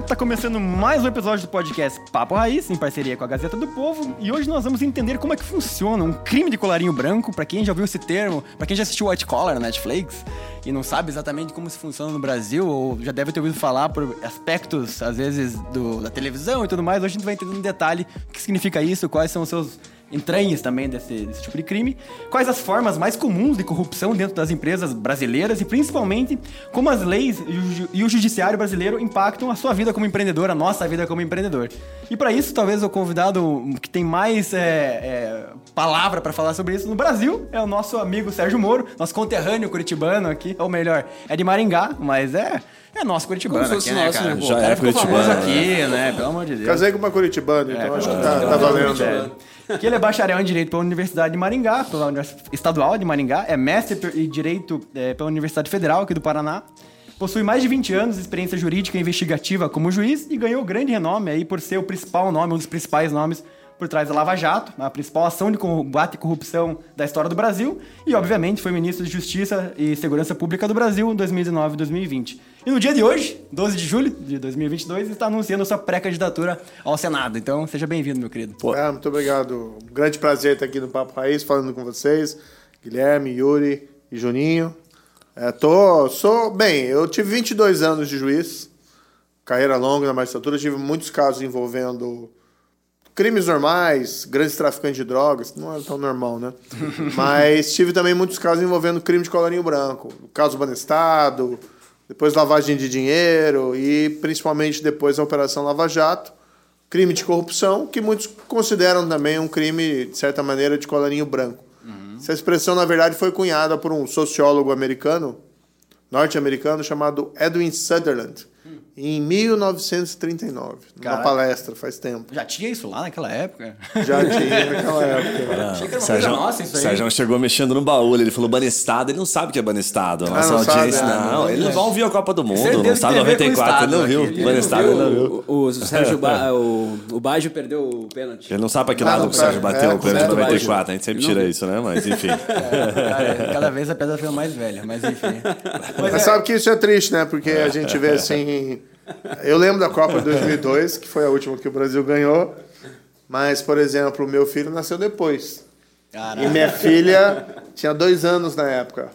tá começando mais um episódio do podcast Papo Raiz, em parceria com a Gazeta do Povo, e hoje nós vamos entender como é que funciona um crime de colarinho branco, para quem já ouviu esse termo, para quem já assistiu White Collar na Netflix e não sabe exatamente como se funciona no Brasil, ou já deve ter ouvido falar por aspectos, às vezes, do, da televisão e tudo mais, hoje a gente vai entender em detalhe o que significa isso, quais são os seus entranhas também desse, desse, tipo de crime, quais as formas mais comuns de corrupção dentro das empresas brasileiras e principalmente como as leis e o judiciário brasileiro impactam a sua vida como empreendedor, a nossa vida como empreendedor. E para isso, talvez o convidado que tem mais é, é, palavra para falar sobre isso no Brasil é o nosso amigo Sérgio Moro, nosso conterrâneo curitibano aqui, ou melhor, é de Maringá, mas é é nosso curitibano aqui, né, nosso, cara? Né? Já é curitibano. aqui, né? Pelo amor de Deus. Casei com uma curitibana, então é, acho que tá, tá valendo. É. Que ele é bacharel em Direito pela Universidade de Maringá, pela Universidade Estadual de Maringá, é mestre em Direito é, pela Universidade Federal aqui do Paraná, possui mais de 20 anos de experiência jurídica e investigativa como juiz e ganhou grande renome aí por ser o principal nome, um dos principais nomes por trás da Lava Jato, a principal ação de combate à corrupção da história do Brasil, e obviamente foi ministro de Justiça e Segurança Pública do Brasil em 2019 e 2020. E no dia de hoje, 12 de julho de 2022, está anunciando sua pré-candidatura ao Senado. Então, seja bem-vindo, meu querido. É, muito obrigado. Um grande prazer estar aqui no Papo Raiz, falando com vocês. Guilherme, Yuri e Juninho. É, tô, sou, bem, eu tive 22 anos de juiz, carreira longa na magistratura, tive muitos casos envolvendo crimes normais, grandes traficantes de drogas, não é tão normal, né? Mas tive também muitos casos envolvendo crime de colarinho branco, caso Banestado, depois lavagem de dinheiro e principalmente depois a Operação Lava Jato, crime de corrupção, que muitos consideram também um crime, de certa maneira, de colarinho branco. Uhum. Essa expressão, na verdade, foi cunhada por um sociólogo americano, norte-americano, chamado Edwin Sutherland em 1939, numa palestra, faz tempo. Já tinha isso lá naquela época? Já tinha naquela época. Não, Achei que era uma Sérgio, nossa isso aí. Sérgio chegou mexendo no baú, ele falou banestado, ele não sabe o que é banestado. A nossa ah, não audiência, sabe, não, não, ele não vai ouvir a Copa do Mundo, não sabe 94, ele não viu. Banestado, ele não viu. O, o Sérgio, ba, o, o Baggio perdeu o pênalti. Ele não sabe para que lado o Sérgio bateu é, o pênalti de 94, a gente sempre tira isso, né? Mas enfim. É, cada vez a pedra fica mais velha, mas enfim. Mas, mas sabe que isso é triste, né? Porque a gente vê assim eu lembro da Copa de 2002, que foi a última que o Brasil ganhou. Mas, por exemplo, o meu filho nasceu depois. Caraca. E minha filha tinha dois anos na época.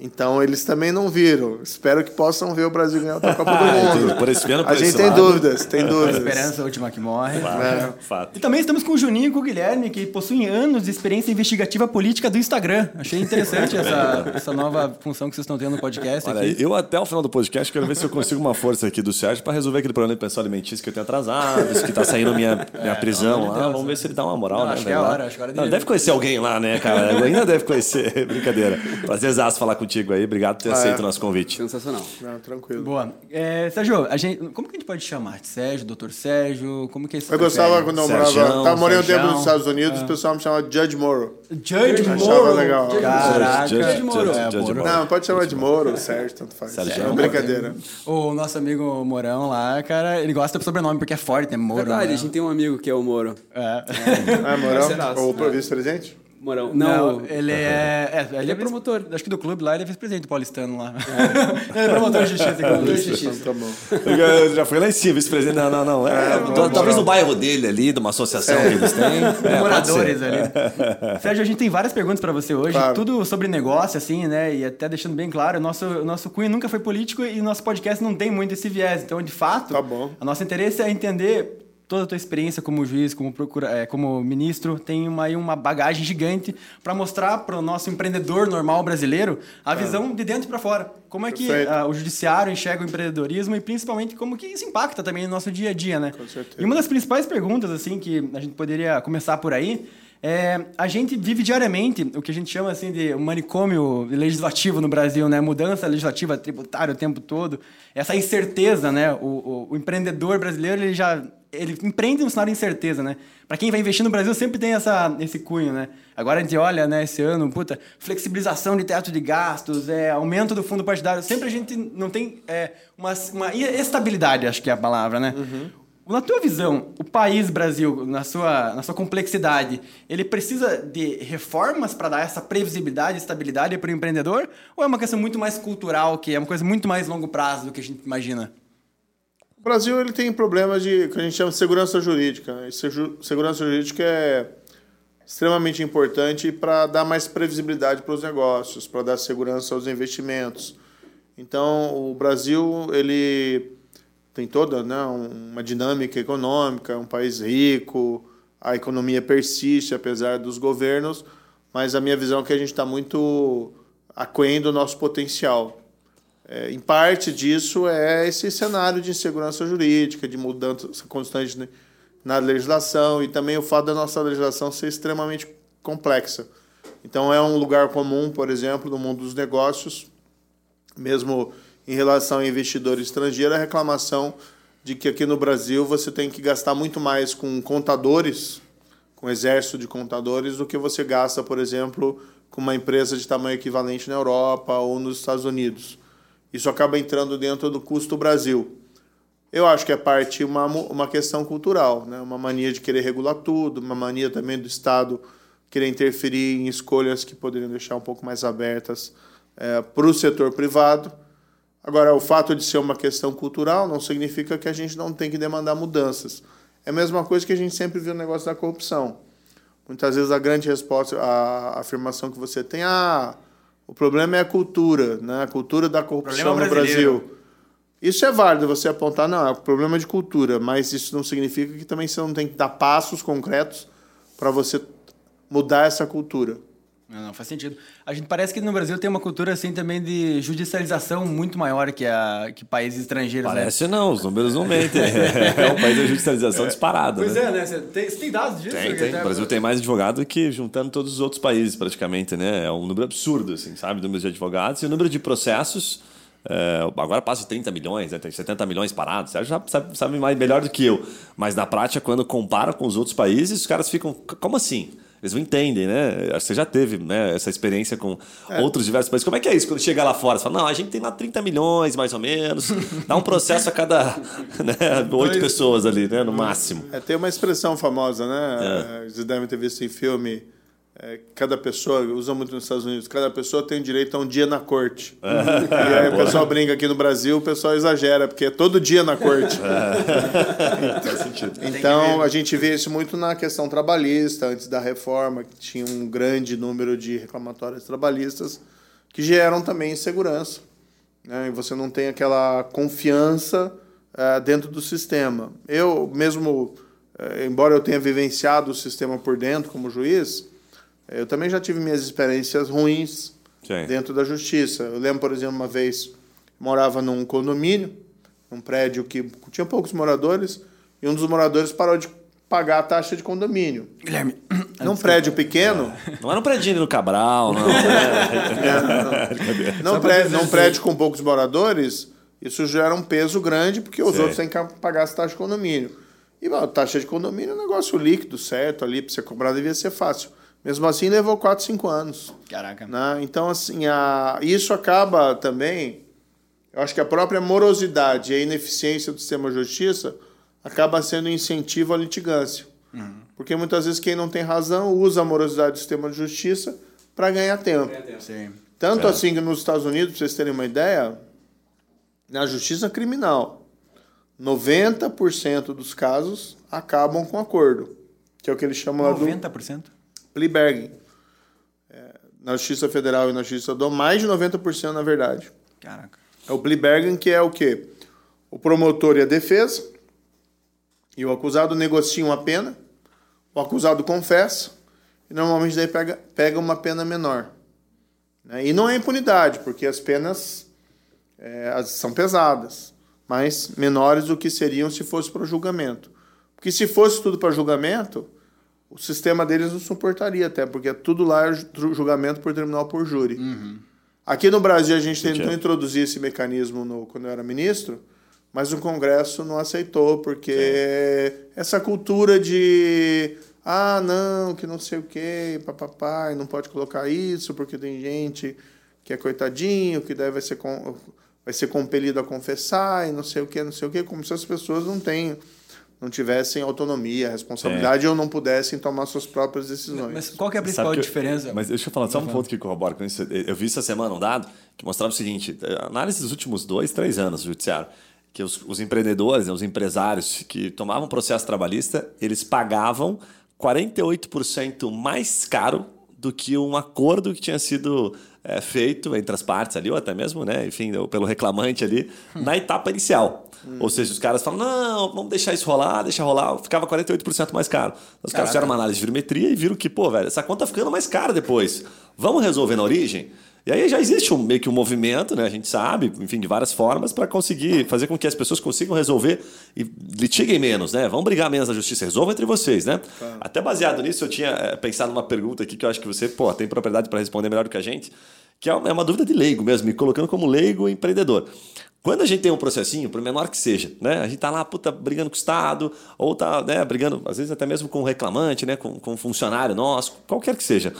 Então eles também não viram. Espero que possam ver o Brasil ganhar a Copa do ah, Mundo. por esse pena, por a gente tem lado. dúvidas, tem dúvidas. A esperança é a última que morre. Fato, é. Fato. E também estamos com o Juninho e com o Guilherme, que possuem anos de experiência investigativa política do Instagram. Achei interessante essa, essa nova função que vocês estão tendo no podcast. Olha, aqui. eu até o final do podcast quero ver se eu consigo uma força aqui do Sérgio para resolver aquele problema de pensão alimentício que eu tenho atrasado, que está saindo minha, minha é, prisão lá. Vamos ver se ele dá uma moral, não, né? Acho que é a hora, acho que é hora Não, deve conhecer alguém lá, né, cara? Ainda deve conhecer. Brincadeira. Prazerzaço falar contigo aí. Obrigado por ter ah, aceito é. o nosso convite. Sensacional. Não, tranquilo. Boa. É, Sérgio, a gente, como que a gente pode chamar? Sérgio, doutor Sérgio? Como que é isso? Eu gostava quando eu morava. Tava morando um tempo nos Estados Unidos, é. o pessoal me chamava Judge Moro. Judge Moro? Achava legal. Caraca. Judge, Moro. É, Judge Moro. Não, pode chamar de Moro, Sérgio, tanto faz. Sérgio. É brincadeira. O nosso amigo Morão lá, cara, ele gosta do sobrenome porque é forte, é Moro. Verdade, né? a gente tem um amigo que é o Moro. É. É, é Morão? O vice-presidente? Morão. Não, não ele é, é, Ele é promotor. Acho que do clube lá ele é vice-presidente do paulistano lá. É. ele é promotor de justiça. Promotor de justiça. Tá bom. já foi lá em cima, vice-presidente. Não, não, não. É, é, talvez no bairro dele ali, de uma associação que eles têm. É, moradores ali. Sérgio, a gente tem várias perguntas para você hoje. Claro. Tudo sobre negócio, assim, né? E até deixando bem claro, nosso, nosso cunho nunca foi político e nosso podcast não tem muito esse viés. Então, de fato, tá bom. a nosso interesse é entender toda a tua experiência como juiz, como procura, é, como ministro, tem uma, uma bagagem gigante para mostrar para o nosso empreendedor normal brasileiro a visão de dentro para fora. Como é que a, ah, o judiciário enxerga o empreendedorismo e principalmente como que isso impacta também no nosso dia a dia, né? Com certeza. E uma das principais perguntas assim que a gente poderia começar por aí é, a gente vive diariamente o que a gente chama assim de manicômio legislativo no Brasil, né? Mudança legislativa tributária o tempo todo, essa incerteza, né? O, o, o empreendedor brasileiro ele já ele empreende um cenário de incerteza, né? Para quem vai investir no Brasil sempre tem essa, esse cunho, né? Agora a gente olha, né, esse ano, puta, flexibilização de teto de gastos, é, aumento do fundo partidário, sempre a gente não tem é, uma, uma estabilidade, acho que é a palavra, né? Uhum. Na tua visão, o país Brasil, na sua, na sua complexidade, ele precisa de reformas para dar essa previsibilidade e estabilidade para o empreendedor? Ou é uma questão muito mais cultural, que é uma coisa muito mais longo prazo do que a gente imagina? O Brasil ele tem problemas de que a gente chama de segurança jurídica. Né? Segurança jurídica é extremamente importante para dar mais previsibilidade para os negócios, para dar segurança aos investimentos. Então, o Brasil ele tem toda né, uma dinâmica econômica, um país rico, a economia persiste apesar dos governos, mas a minha visão é que a gente está muito aquém do nosso potencial. É, em parte disso é esse cenário de insegurança jurídica, de mudança constante na legislação e também o fato da nossa legislação ser extremamente complexa. Então é um lugar comum, por exemplo, no mundo dos negócios, mesmo em relação a investidor estrangeiro, a reclamação de que aqui no Brasil você tem que gastar muito mais com contadores, com exército de contadores, do que você gasta, por exemplo, com uma empresa de tamanho equivalente na Europa ou nos Estados Unidos. Isso acaba entrando dentro do custo Brasil. Eu acho que é parte uma, uma questão cultural, né? uma mania de querer regular tudo, uma mania também do Estado querer interferir em escolhas que poderiam deixar um pouco mais abertas é, para o setor privado. Agora, o fato de ser uma questão cultural não significa que a gente não tem que demandar mudanças. É a mesma coisa que a gente sempre viu no negócio da corrupção. Muitas vezes a grande resposta, a afirmação que você tem, ah, o problema é a cultura, né? a cultura da corrupção no Brasil. Isso é válido você apontar, não, é um problema de cultura, mas isso não significa que também você não tem que dar passos concretos para você mudar essa cultura. Não, não, faz sentido. A gente parece que no Brasil tem uma cultura assim também de judicialização muito maior que, a, que países estrangeiros. Né? Parece né? não, os números não mentem. é um país de judicialização disparado. Pois né? é, né? Você tem, você tem dados disso? Tem, tem. O Brasil tem mais advogado que juntando todos os outros países, praticamente, né? É um número absurdo, assim, sabe? O número de advogados e o número de processos é, agora passa de 30 milhões, né, tem 70 milhões parados. Você já sabe, sabe mais, melhor do que eu. Mas na prática, quando compara com os outros países, os caras ficam. Como assim? Eles não entendem, né? Você já teve né, essa experiência com é. outros diversos países. Como é que é isso? Quando chega lá fora, você fala, não, a gente tem lá 30 milhões, mais ou menos. Dá um processo a cada né, oito pessoas ali, né? No máximo. É, tem uma expressão famosa, né? É. Vocês devem ter visto em filme é, cada pessoa, usa muito nos Estados Unidos, cada pessoa tem direito a um dia na corte. e aí o pessoal brinca aqui no Brasil, o pessoal exagera, porque é todo dia na corte. então, então a gente vê isso muito na questão trabalhista, antes da reforma, que tinha um grande número de reclamatórios trabalhistas, que geram também insegurança. Né? E você não tem aquela confiança uh, dentro do sistema. Eu mesmo, uh, embora eu tenha vivenciado o sistema por dentro como juiz, eu também já tive minhas experiências ruins Sim. dentro da justiça. Eu lembro, por exemplo, uma vez morava num condomínio, um prédio que tinha poucos moradores, e um dos moradores parou de pagar a taxa de condomínio. Guilherme. Num prédio pequeno. É. Não era um prédio no Cabral, não. é, não. Num prédio, num prédio com poucos moradores, isso gera um peso grande, porque os Sim. outros têm que pagar essa taxa de condomínio. E a taxa de condomínio é um negócio líquido, certo? Ali, para você cobrar, devia ser fácil. Mesmo assim, levou 4, 5 anos. Caraca. Né? Então, assim, a... isso acaba também. Eu acho que a própria morosidade e a ineficiência do sistema de justiça acaba sendo um incentivo à litigância. Uhum. Porque muitas vezes quem não tem razão usa a morosidade do sistema de justiça para ganhar tempo. Tempo. Sim. Tanto é. assim que nos Estados Unidos, para vocês terem uma ideia, na justiça criminal, 90% dos casos acabam com acordo. Que é o que eles chamam 90%? lá do... 90%? Liberguem. É, na Justiça Federal e na Justiça do mais de 90% na verdade. Caraca. É o Liberguem que é o quê? O promotor e a defesa. E o acusado negociam a pena. O acusado confessa. E normalmente daí pega, pega uma pena menor. Né? E não é impunidade, porque as penas é, são pesadas, mas menores do que seriam se fosse para julgamento. Porque se fosse tudo para julgamento, o sistema deles não suportaria até, porque é tudo lá é julgamento por tribunal por júri. Uhum. Aqui no Brasil a gente tentou introduzir esse mecanismo no, quando eu era ministro, mas o Congresso não aceitou, porque Sim. essa cultura de ah, não, que não sei o quê, papapá, não pode colocar isso, porque tem gente que é coitadinho, que deve ser, vai ser compelido a confessar, e não sei o quê, não sei o quê, como se as pessoas não tenham não tivessem autonomia, responsabilidade é. ou não pudessem tomar suas próprias decisões. Mas qual é a principal diferença? mas deixa eu falar, só um ponto que corrobora com isso. Eu vi essa semana um dado que mostrava o seguinte: análise dos últimos dois, três anos do judiciário. que os, os empreendedores, né, os empresários que tomavam processo trabalhista, eles pagavam 48% mais caro do que um acordo que tinha sido é, feito entre as partes ali, ou até mesmo, né, enfim, pelo reclamante ali, na etapa inicial. Ou seja, os caras falam, não, vamos deixar isso rolar, deixa rolar, ficava 48% mais caro. Os caras fizeram uma análise de virometria e viram que, pô, velho, essa conta tá ficando mais cara depois. Vamos resolver na origem? E aí já existe um, meio que um movimento, né? A gente sabe, enfim, de várias formas, para conseguir fazer com que as pessoas consigam resolver e litiguem menos, né? Vamos brigar menos na justiça, resolvam entre vocês, né? Até baseado nisso, eu tinha é, pensado numa pergunta aqui que eu acho que você, pô, tem propriedade para responder melhor do que a gente, que é uma, é uma dúvida de leigo mesmo, me colocando como leigo empreendedor. Quando a gente tem um processinho, por menor que seja, né? A gente tá lá, puta, brigando com o Estado, ou tá, né, brigando, às vezes até mesmo com o reclamante, né? Com, com um funcionário nosso, qualquer que seja.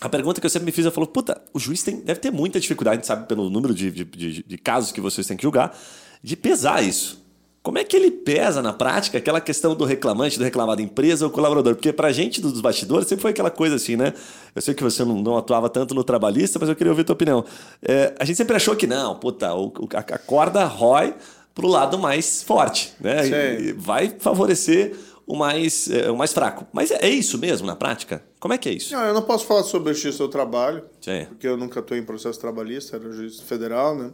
A pergunta que eu sempre me fiz, eu falo, puta, o juiz tem, deve ter muita dificuldade, sabe, pelo número de, de, de, de casos que vocês têm que julgar, de pesar isso. Como é que ele pesa na prática aquela questão do reclamante, do reclamado empresa ou colaborador? Porque pra gente dos bastidores sempre foi aquela coisa assim, né? Eu sei que você não, não atuava tanto no trabalhista, mas eu queria ouvir a tua opinião. É, a gente sempre achou que não, puta, o, a, a corda rói pro lado mais forte, né? E, e vai favorecer o mais, é, o mais fraco. Mas é, é, isso mesmo na prática? Como é que é isso? Não, eu não posso falar sobre a justiça do trabalho, Sim. porque eu nunca estou em processo trabalhista, era juiz federal, né?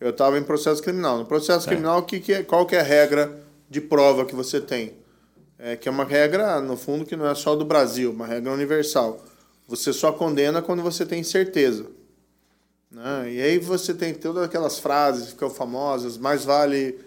Eu estava em processo criminal. No processo criminal, que, que é, qual que é a regra de prova que você tem? É que é uma regra, no fundo, que não é só do Brasil, uma regra universal. Você só condena quando você tem certeza. Né? E aí você tem todas aquelas frases que ficam famosas, mais vale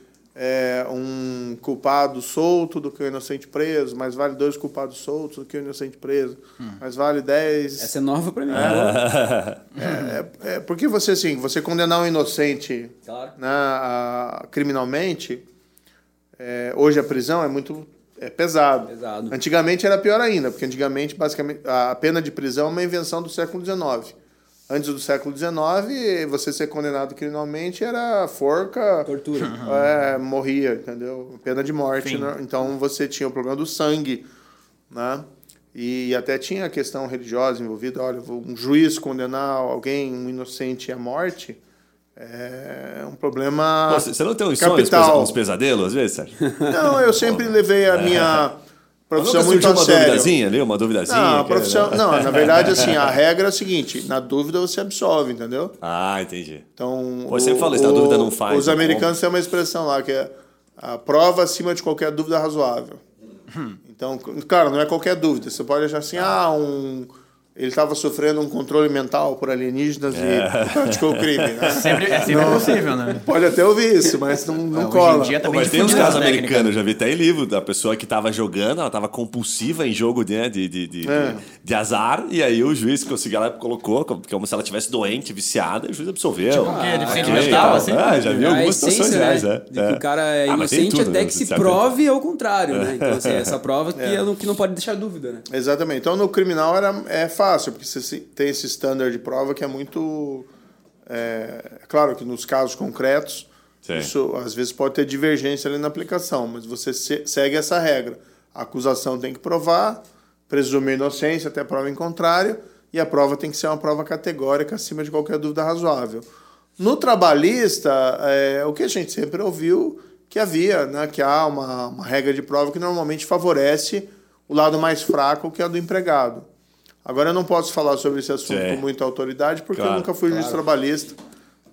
é, um culpado solto do que um inocente preso, mais vale dois culpados soltos do que um inocente preso, hum. mais vale dez... Essa é nova para mim. É, é, é, porque você, assim, você condenar um inocente claro. né, a, criminalmente, é, hoje a prisão é muito é pesado. pesado. Antigamente era pior ainda, porque antigamente, basicamente, a pena de prisão é uma invenção do século XIX antes do século XIX, você ser condenado criminalmente era forca. Tortura. É, morria, entendeu? Pena de morte. Né? Então você tinha o problema do sangue, né? E até tinha a questão religiosa envolvida. Olha, um juiz condenar alguém, um inocente, à morte é um problema. Você não tem uns sonhos, uns pesadelos às vezes, Sérgio? Não, eu sempre levei a minha profissão muito a uma sério. duvidazinha ali, uma duvidazinha? Não, profissão, não, na verdade, assim, a regra é a seguinte, na dúvida você absolve, entendeu? Ah, entendi. Então, Pô, você falou isso, na dúvida não faz. Os americanos têm uma expressão lá, que é a prova acima de qualquer dúvida razoável. Hum. Então, claro, não é qualquer dúvida. Você pode achar assim, ah, um ele estava sofrendo um controle mental por alienígenas é. e praticou crime. Né? Sempre, é sempre não, possível, né? Pode até ouvir isso, mas não, não Hoje cola. Em dia tá Pô, mas tem uns casos americanos, já vi até em livro, da pessoa que estava jogando, ela estava compulsiva em jogo de, de, de, de, é. de, azar, e aí o juiz conseguiu, ela colocou como se ela tivesse doente, viciada, e o juiz absolveu. Tipo, o quê? Deficiente mental, assim? Ah, já vi algumas situações né? reais, é. De que o cara é ah, inocente tudo, até né? que se prove ao contrário, né? Então, assim, essa prova que, é. que não pode deixar dúvida, né? Exatamente. Então, no criminal era, é fácil, porque você tem esse standard de prova que é muito. É, claro que nos casos concretos, Sim. isso às vezes pode ter divergência ali na aplicação, mas você se, segue essa regra. A acusação tem que provar, presumir inocência até prova em contrário, e a prova tem que ser uma prova categórica acima de qualquer dúvida razoável. No trabalhista, é, o que a gente sempre ouviu que havia, né, que há uma, uma regra de prova que normalmente favorece o lado mais fraco, que é do empregado. Agora eu não posso falar sobre esse assunto Sim. com muita autoridade, porque claro, eu nunca fui claro. juiz trabalhista.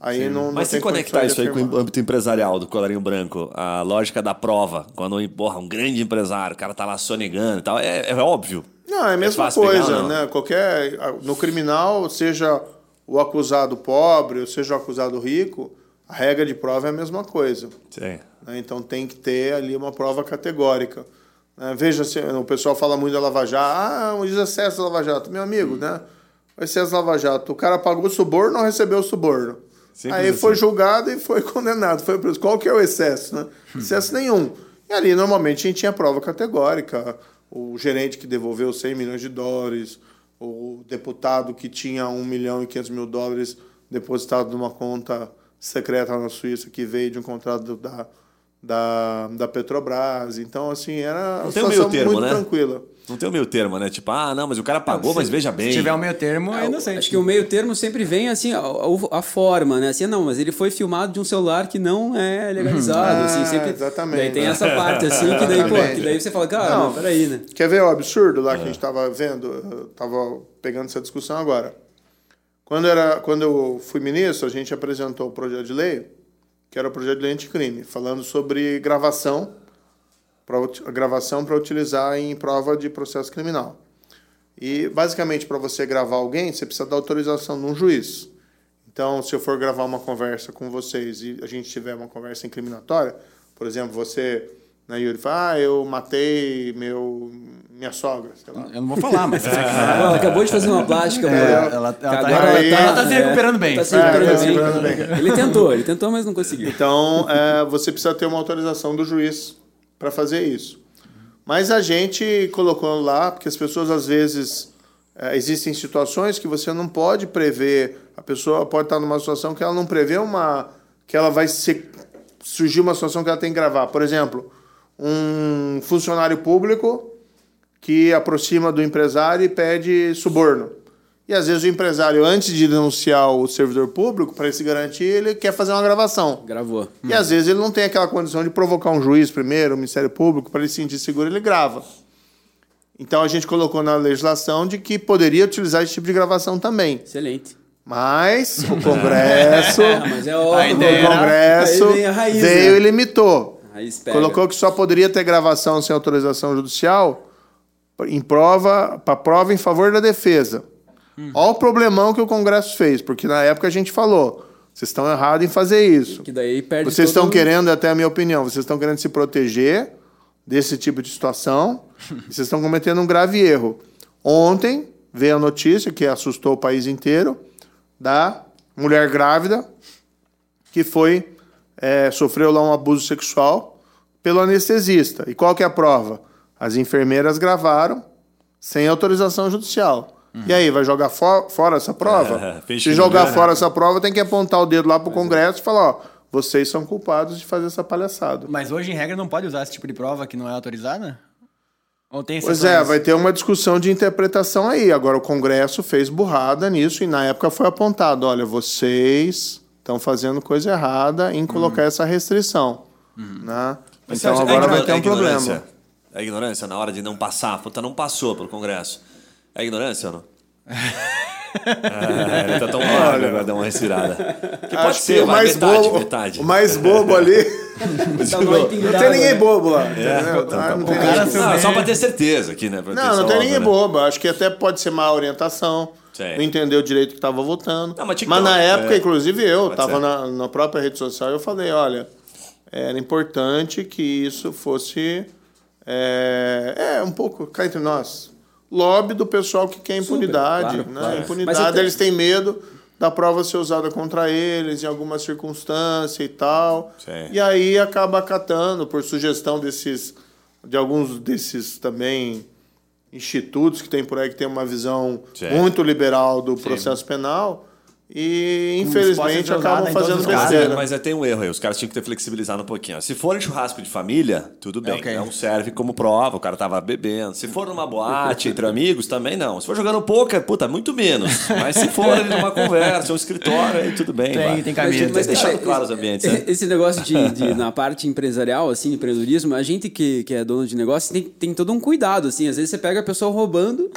Aí não, não Mas se conectar isso aí com o âmbito empresarial do colarinho branco, a lógica da prova, quando porra, um grande empresário, o cara tá lá sonegando e tal, é, é óbvio. Não, é a mesma é coisa, pegar, né? Qualquer. No criminal, seja o acusado pobre, ou seja o acusado rico, a regra de prova é a mesma coisa. Sim. Né? Então tem que ter ali uma prova categórica. Né? Veja, se o pessoal fala muito da Lava Jato. Ah, o excesso da Lava Jato. Meu amigo, né? O excesso da Lava Jato. O cara pagou o suborno não recebeu o suborno. Simples Aí assim. foi julgado e foi condenado. Foi preso. Qual que é o excesso? Né? Excesso nenhum. E ali, normalmente, a gente tinha prova categórica. O gerente que devolveu 100 milhões de dólares, o deputado que tinha 1 milhão e 500 mil dólares depositado numa conta secreta na Suíça que veio de um contrato da, da, da Petrobras. Então, assim, era Não uma tem um situação meio termo, muito né? tranquila. Não tem o meio termo, né? Tipo, ah, não, mas o cara pagou, mas veja bem. Se tiver um meio termo, é inocente. Acho que o meio termo sempre vem assim, a, a- a forma, né? Assim, não, mas ele foi filmado de um celular que não é legalizado, assim, Ah, sempre. exatamente. Daí tem essa parte, assim, que daí, pô, que daí você fala, cara, Não. não, peraí, né? Quer ver o absurdo lá que a gente estava vendo? Eu tava pegando essa discussão agora. Quando, era, quando eu fui ministro, a gente apresentou o projeto de lei, que era o projeto de anticrime, falando sobre gravação, uti- gravação para utilizar em prova de processo criminal. E, basicamente, para você gravar alguém, você precisa da autorização de um juiz. Então, se eu for gravar uma conversa com vocês e a gente tiver uma conversa incriminatória, por exemplo, você, né, Yuri, fala, ah, eu matei meu, minha sogra, sei lá. Eu não vou falar, mas quiser. Ela acabou de fazer uma plástica, É, amor. ela, ela tá, ela tá- ela tá se recuperando bem. Tá se É, recuperando tá se bem. recuperando bem. Ele tentou, ele tentou, mas não conseguiu. Então, é, você precisa ter uma autorização do juiz para fazer isso. Mas a gente colocou lá, porque as pessoas às vezes. é, existem situações que você não pode prever. A pessoa pode estar numa situação que ela não prevê uma. que ela vai ser. surgir uma situação que ela tem que gravar. Por exemplo, um funcionário público que aproxima do empresário e pede suborno. E às vezes o empresário, antes de denunciar o servidor público, para ele se garantir, ele quer fazer uma gravação. Gravou. E às vezes ele não tem aquela condição de provocar um juiz primeiro, o Ministério Público, para ele se sentir seguro, ele grava. Então a gente colocou na legislação de que poderia utilizar esse tipo de gravação também. Excelente. Mas o Congresso, Ah, mas é óbvio. O Congresso raiz, veio né? e limitou. Colocou que só poderia ter gravação sem autorização judicial em prova, para prova em favor da defesa. Olha o problemão que o Congresso fez, porque na época a gente falou, vocês estão errados em fazer isso. Que daí perde Vocês estão querendo, até a minha opinião, vocês estão querendo se proteger desse tipo de situação e vocês estão cometendo um grave erro. Ontem veio a notícia que assustou o país inteiro da mulher grávida que foi é, sofreu lá um abuso sexual pelo anestesista. E qual que é a prova? As enfermeiras gravaram sem autorização judicial. E aí, vai jogar fo- fora essa prova? É, Se jogar né? fora essa prova, tem que apontar o dedo lá pro Congresso e falar, ó, vocês são culpados de fazer essa palhaçada. Mas hoje, em regra, não pode usar esse tipo de prova que não é autorizada? Ou tem Pois é, vai ter uma discussão de interpretação aí. Agora, o Congresso fez burrada nisso e na época foi apontado: olha, vocês estão fazendo coisa errada em colocar essa restrição. Né? Mas Então agora é vai ter um é ignorância? problema. É ignorância na hora de não passar. Puta, não passou pelo Congresso. É ignorância ou não? ah, ele tá tão magro agora, dá uma respirada. Que pode Acho ser, que o mais metade, bobo, metade. o mais bobo ali. Mal não entendado, tem ninguém né? bobo lá. É, então Ah, tá não tem Não, só pra ter certeza aqui, né? Pra Não, não tem ninguém né? bobo. Acho que até pode ser má orientação. Sim. Não entendeu direito que estava votando. Não, mas mas na época, é. inclusive eu, Pode estava na, na própria rede social eu falei, olha, era importante que isso fosse é, é um pouco cá entre nós. Lobby do pessoal que quer impunidade. claro, né? claro. Impunidade, eles têm medo da prova ser usada contra eles em alguma circunstância e tal. Sim. E aí acaba acatando por sugestão desses de alguns desses também institutos que tem por aí que tem uma visão Sim. muito liberal do processo penal e infelizmente acabam fazendo besteira. Mas é, tem um erro aí, os caras tinham que ter flexibilizado um pouquinho. Se for em churrasco de família, tudo bem, ok. não serve como prova, o cara tava bebendo. Se for numa boate entre amigos, também não. Se for jogando poker, puta, muito menos. Mas se for ali numa conversa, um escritório, aí tudo bem. Tem, vai. tem Mas, caminho. mas deixando deixa- claro os ambientes, né? Esse negócio de, de- na parte empresarial, assim, empreendedorismo, a gente que, que é dono de negócio tem, tem todo um cuidado, assim. Às vezes você pega a pessoa roubando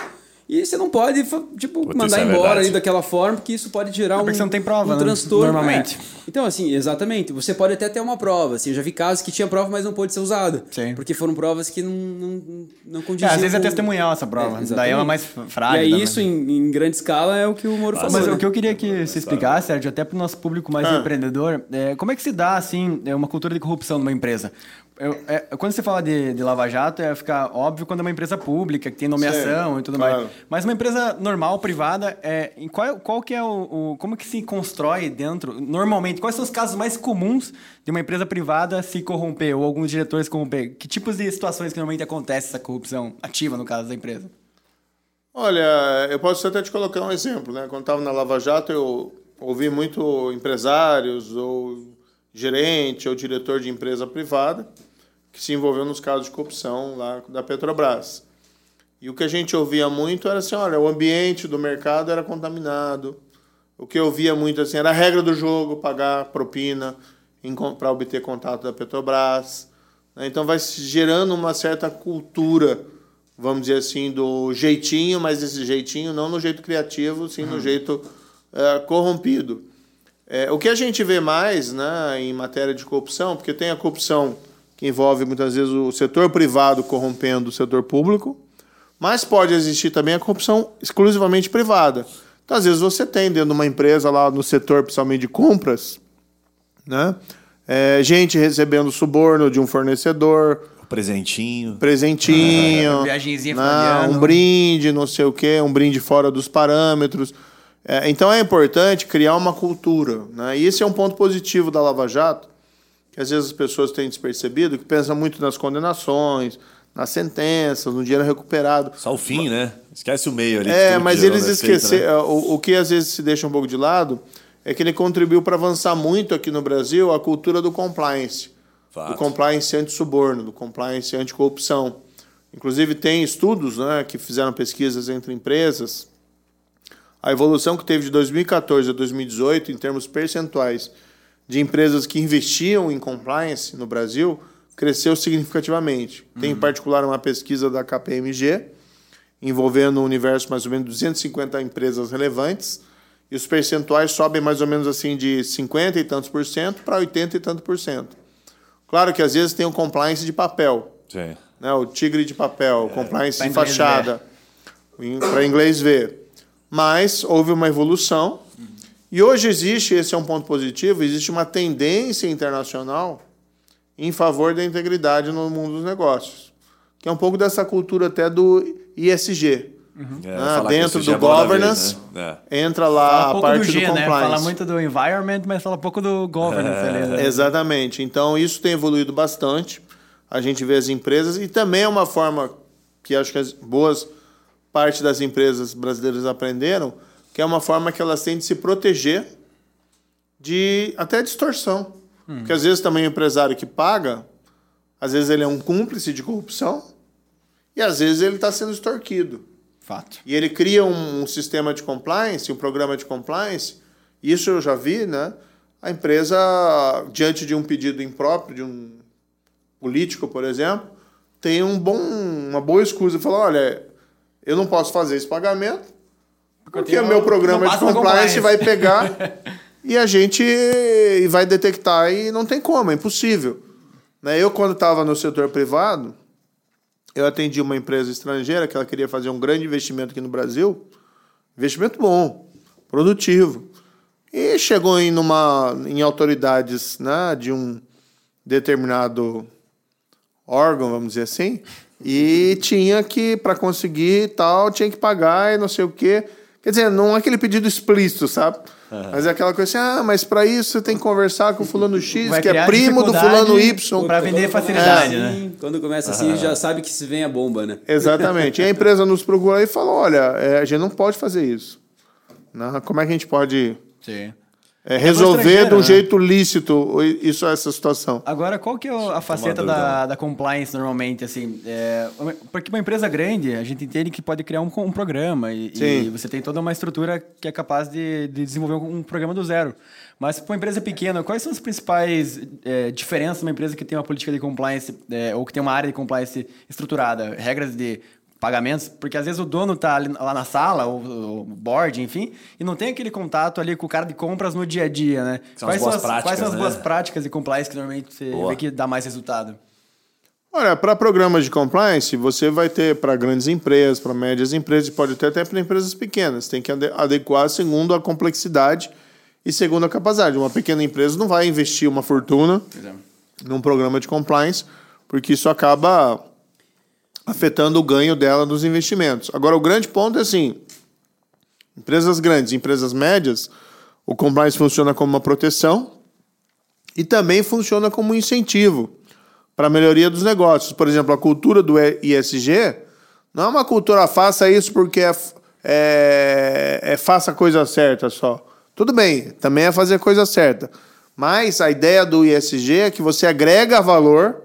e você não pode, tipo, Putz, mandar é embora ali daquela forma, porque isso pode gerar um, porque você não tem prova, um né? transtorno. Normalmente. É. Então, assim, exatamente. Você pode até ter uma prova, assim. Eu já vi casos que tinha prova, mas não pôde ser usada. Sim. Porque foram provas que não, não, não É, condiziam. às vezes é testemunhal essa prova. É, Daí é uma exatamente. mais frágil. E aí, também. isso em, em grande escala é o que o Moro falou. Mas né? o que eu queria que você explicasse, Sérgio, até para o nosso público mais Ah. empreendedor, é, como é que se dá, assim, é, uma cultura de corrupção numa empresa? Eu- é, quando você fala de, de Lava Jato, é ficar óbvio quando é uma empresa pública, que tem nomeação Sim, e tudo claro. mais. Mas uma empresa normal, privada, é, em qual, qual que é o, o- Como que se constrói dentro, normalmente, quais são os casos mais comuns de uma empresa privada se corromper, ou alguns diretores se corromper? Que tipos de situações que normalmente acontece essa corrupção ativa, no caso da empresa? Olha, eu posso até te colocar um exemplo, né? Quando estava na Lava Jato, eu ouvi muito empresários ou gerente ou diretor de empresa privada que se envolveu nos casos de corrupção lá da Petrobras. E o que a gente ouvia muito era assim, olha, o ambiente do mercado era contaminado. O que eu ouvia muito assim era a regra do jogo, pagar propina para obter contato da Petrobras. Né? Então vai se gerando uma certa cultura, vamos dizer assim, do jeitinho, mas esse jeitinho não no jeito criativo, sim no uhum. jeito é, corrompido. É, o que a gente vê mais né, em matéria de corrupção, porque tem a corrupção que envolve muitas vezes o setor privado corrompendo o setor público, mas pode existir também a corrupção exclusivamente privada. Então, às vezes, você tem dentro de uma empresa lá no setor, principalmente de compras, né? É, gente recebendo suborno de um fornecedor. Presentinho. Presentinho. Viagemzinha né? Um brinde, não sei o quê, um brinde fora dos parâmetros. É, então é importante criar uma cultura. Né? E esse é um ponto positivo da Lava Jato, que às vezes as pessoas têm despercebido, que pensam muito nas condenações, nas sentenças, no dinheiro recuperado. Só o fim, né? Esquece o meio ali. É, mas eles esqueceram. Né? O, o que às vezes se deixa um pouco de lado é que ele contribuiu para avançar muito aqui no Brasil a cultura do compliance. Fato. Do compliance anti-suborno, do compliance anti-corrupção. Inclusive, tem estudos né, que fizeram pesquisas entre empresas. A evolução que teve de 2014 a 2018, em termos percentuais, de empresas que investiam em compliance no Brasil, cresceu significativamente. Uhum. Tem, em particular, uma pesquisa da KPMG, envolvendo um universo mais ou menos 250 empresas relevantes, e os percentuais sobem mais ou menos assim de 50 e tantos por cento para 80 e tantos por cento. Claro que às vezes tem o compliance de papel. Sim. Né? O tigre de papel, o compliance de fachada, para inglês ver. Mas houve uma evolução. E hoje existe, esse é um ponto positivo, existe uma tendência internacional em favor da integridade no mundo dos negócios. Que é um pouco dessa cultura até do ISG. Uhum. É, ah, dentro do governance, vez, né? é. entra lá a parte do, G, do compliance. Né? Fala muito do environment, mas fala pouco do governance. É. Ali, né? Exatamente. Então, isso tem evoluído bastante. A gente vê as empresas e também é uma forma que acho que as boas parte das empresas brasileiras aprenderam, que é uma forma que elas têm de se proteger de até distorção. Hum. Porque às vezes também o empresário que paga, às vezes ele é um cúmplice de corrupção e às vezes ele está sendo extorquido. Fato. E ele cria um, um, sistema de compliance, um programa de compliance. Isso eu já vi, né? A empresa, diante de um pedido impróprio de um político, por exemplo, tem um bom, uma boa escusa fala: olha, eu não posso fazer esse pagamento porque o meu programa de compliance, compliance vai pegar e a gente vai detectar e não tem como, é impossível. Né? Eu, quando estava no setor privado, eu atendi uma empresa estrangeira que ela queria fazer um grande investimento aqui no Brasil. Investimento bom, produtivo. E chegou em, numa, em autoridades né, de um determinado órgão, vamos dizer assim, e tinha que, para conseguir tal, tinha que pagar e não sei o quê. Quer dizer, não é aquele pedido explícito, sabe? Uhum. Mas é aquela coisa assim, ah, mas para isso você tem que conversar com o fulano X, Vai que é primo do fulano Y. Para vender facilidade, é. né? Quando começa assim, uhum. já sabe que se vem a bomba, né? Exatamente. E a empresa nos procurou e falou, olha, é, a gente não pode fazer isso. Não, como é que a gente pode... Sim é, resolver de um né? jeito lícito isso essa situação. Agora, qual que é a faceta da, da compliance normalmente, assim? É, porque uma empresa grande, a gente entende que pode criar um, um programa e, e, você tem toda uma estrutura que é capaz de, de desenvolver um, programa do zero. Mas para uma empresa pequena, quais são as principais é, diferenças numa empresa que tem uma política de compliance é, ou que tem uma área de compliance estruturada? Regras de pagamentos, porque às vezes o dono tá ali, lá na sala, o, o, board, enfim, e não tem aquele contato ali com o cara de compras no dia a dia, né? São quais, são as, práticas, quais são as né? boas práticas de compliance que normalmente você Boa. vê que dá mais resultado? Olha, para programas de compliance, você vai ter para grandes empresas, para médias empresas, e pode ter até para empresas pequenas. Tem que adequar segundo a complexidade e segundo a capacidade. Uma pequena empresa não vai investir uma fortuna é. num programa de compliance, porque isso acaba afetando o ganho dela nos investimentos. Agora, o grande ponto é assim: empresas grandes, empresas médias, o compliance funciona como uma proteção e também funciona como um incentivo para a melhoria dos negócios. Por exemplo, a cultura do ISG não é uma cultura faça isso porque é, é, é faça a coisa certa só. Tudo bem, também é fazer a coisa certa. Mas a ideia do ISG é que você agrega valor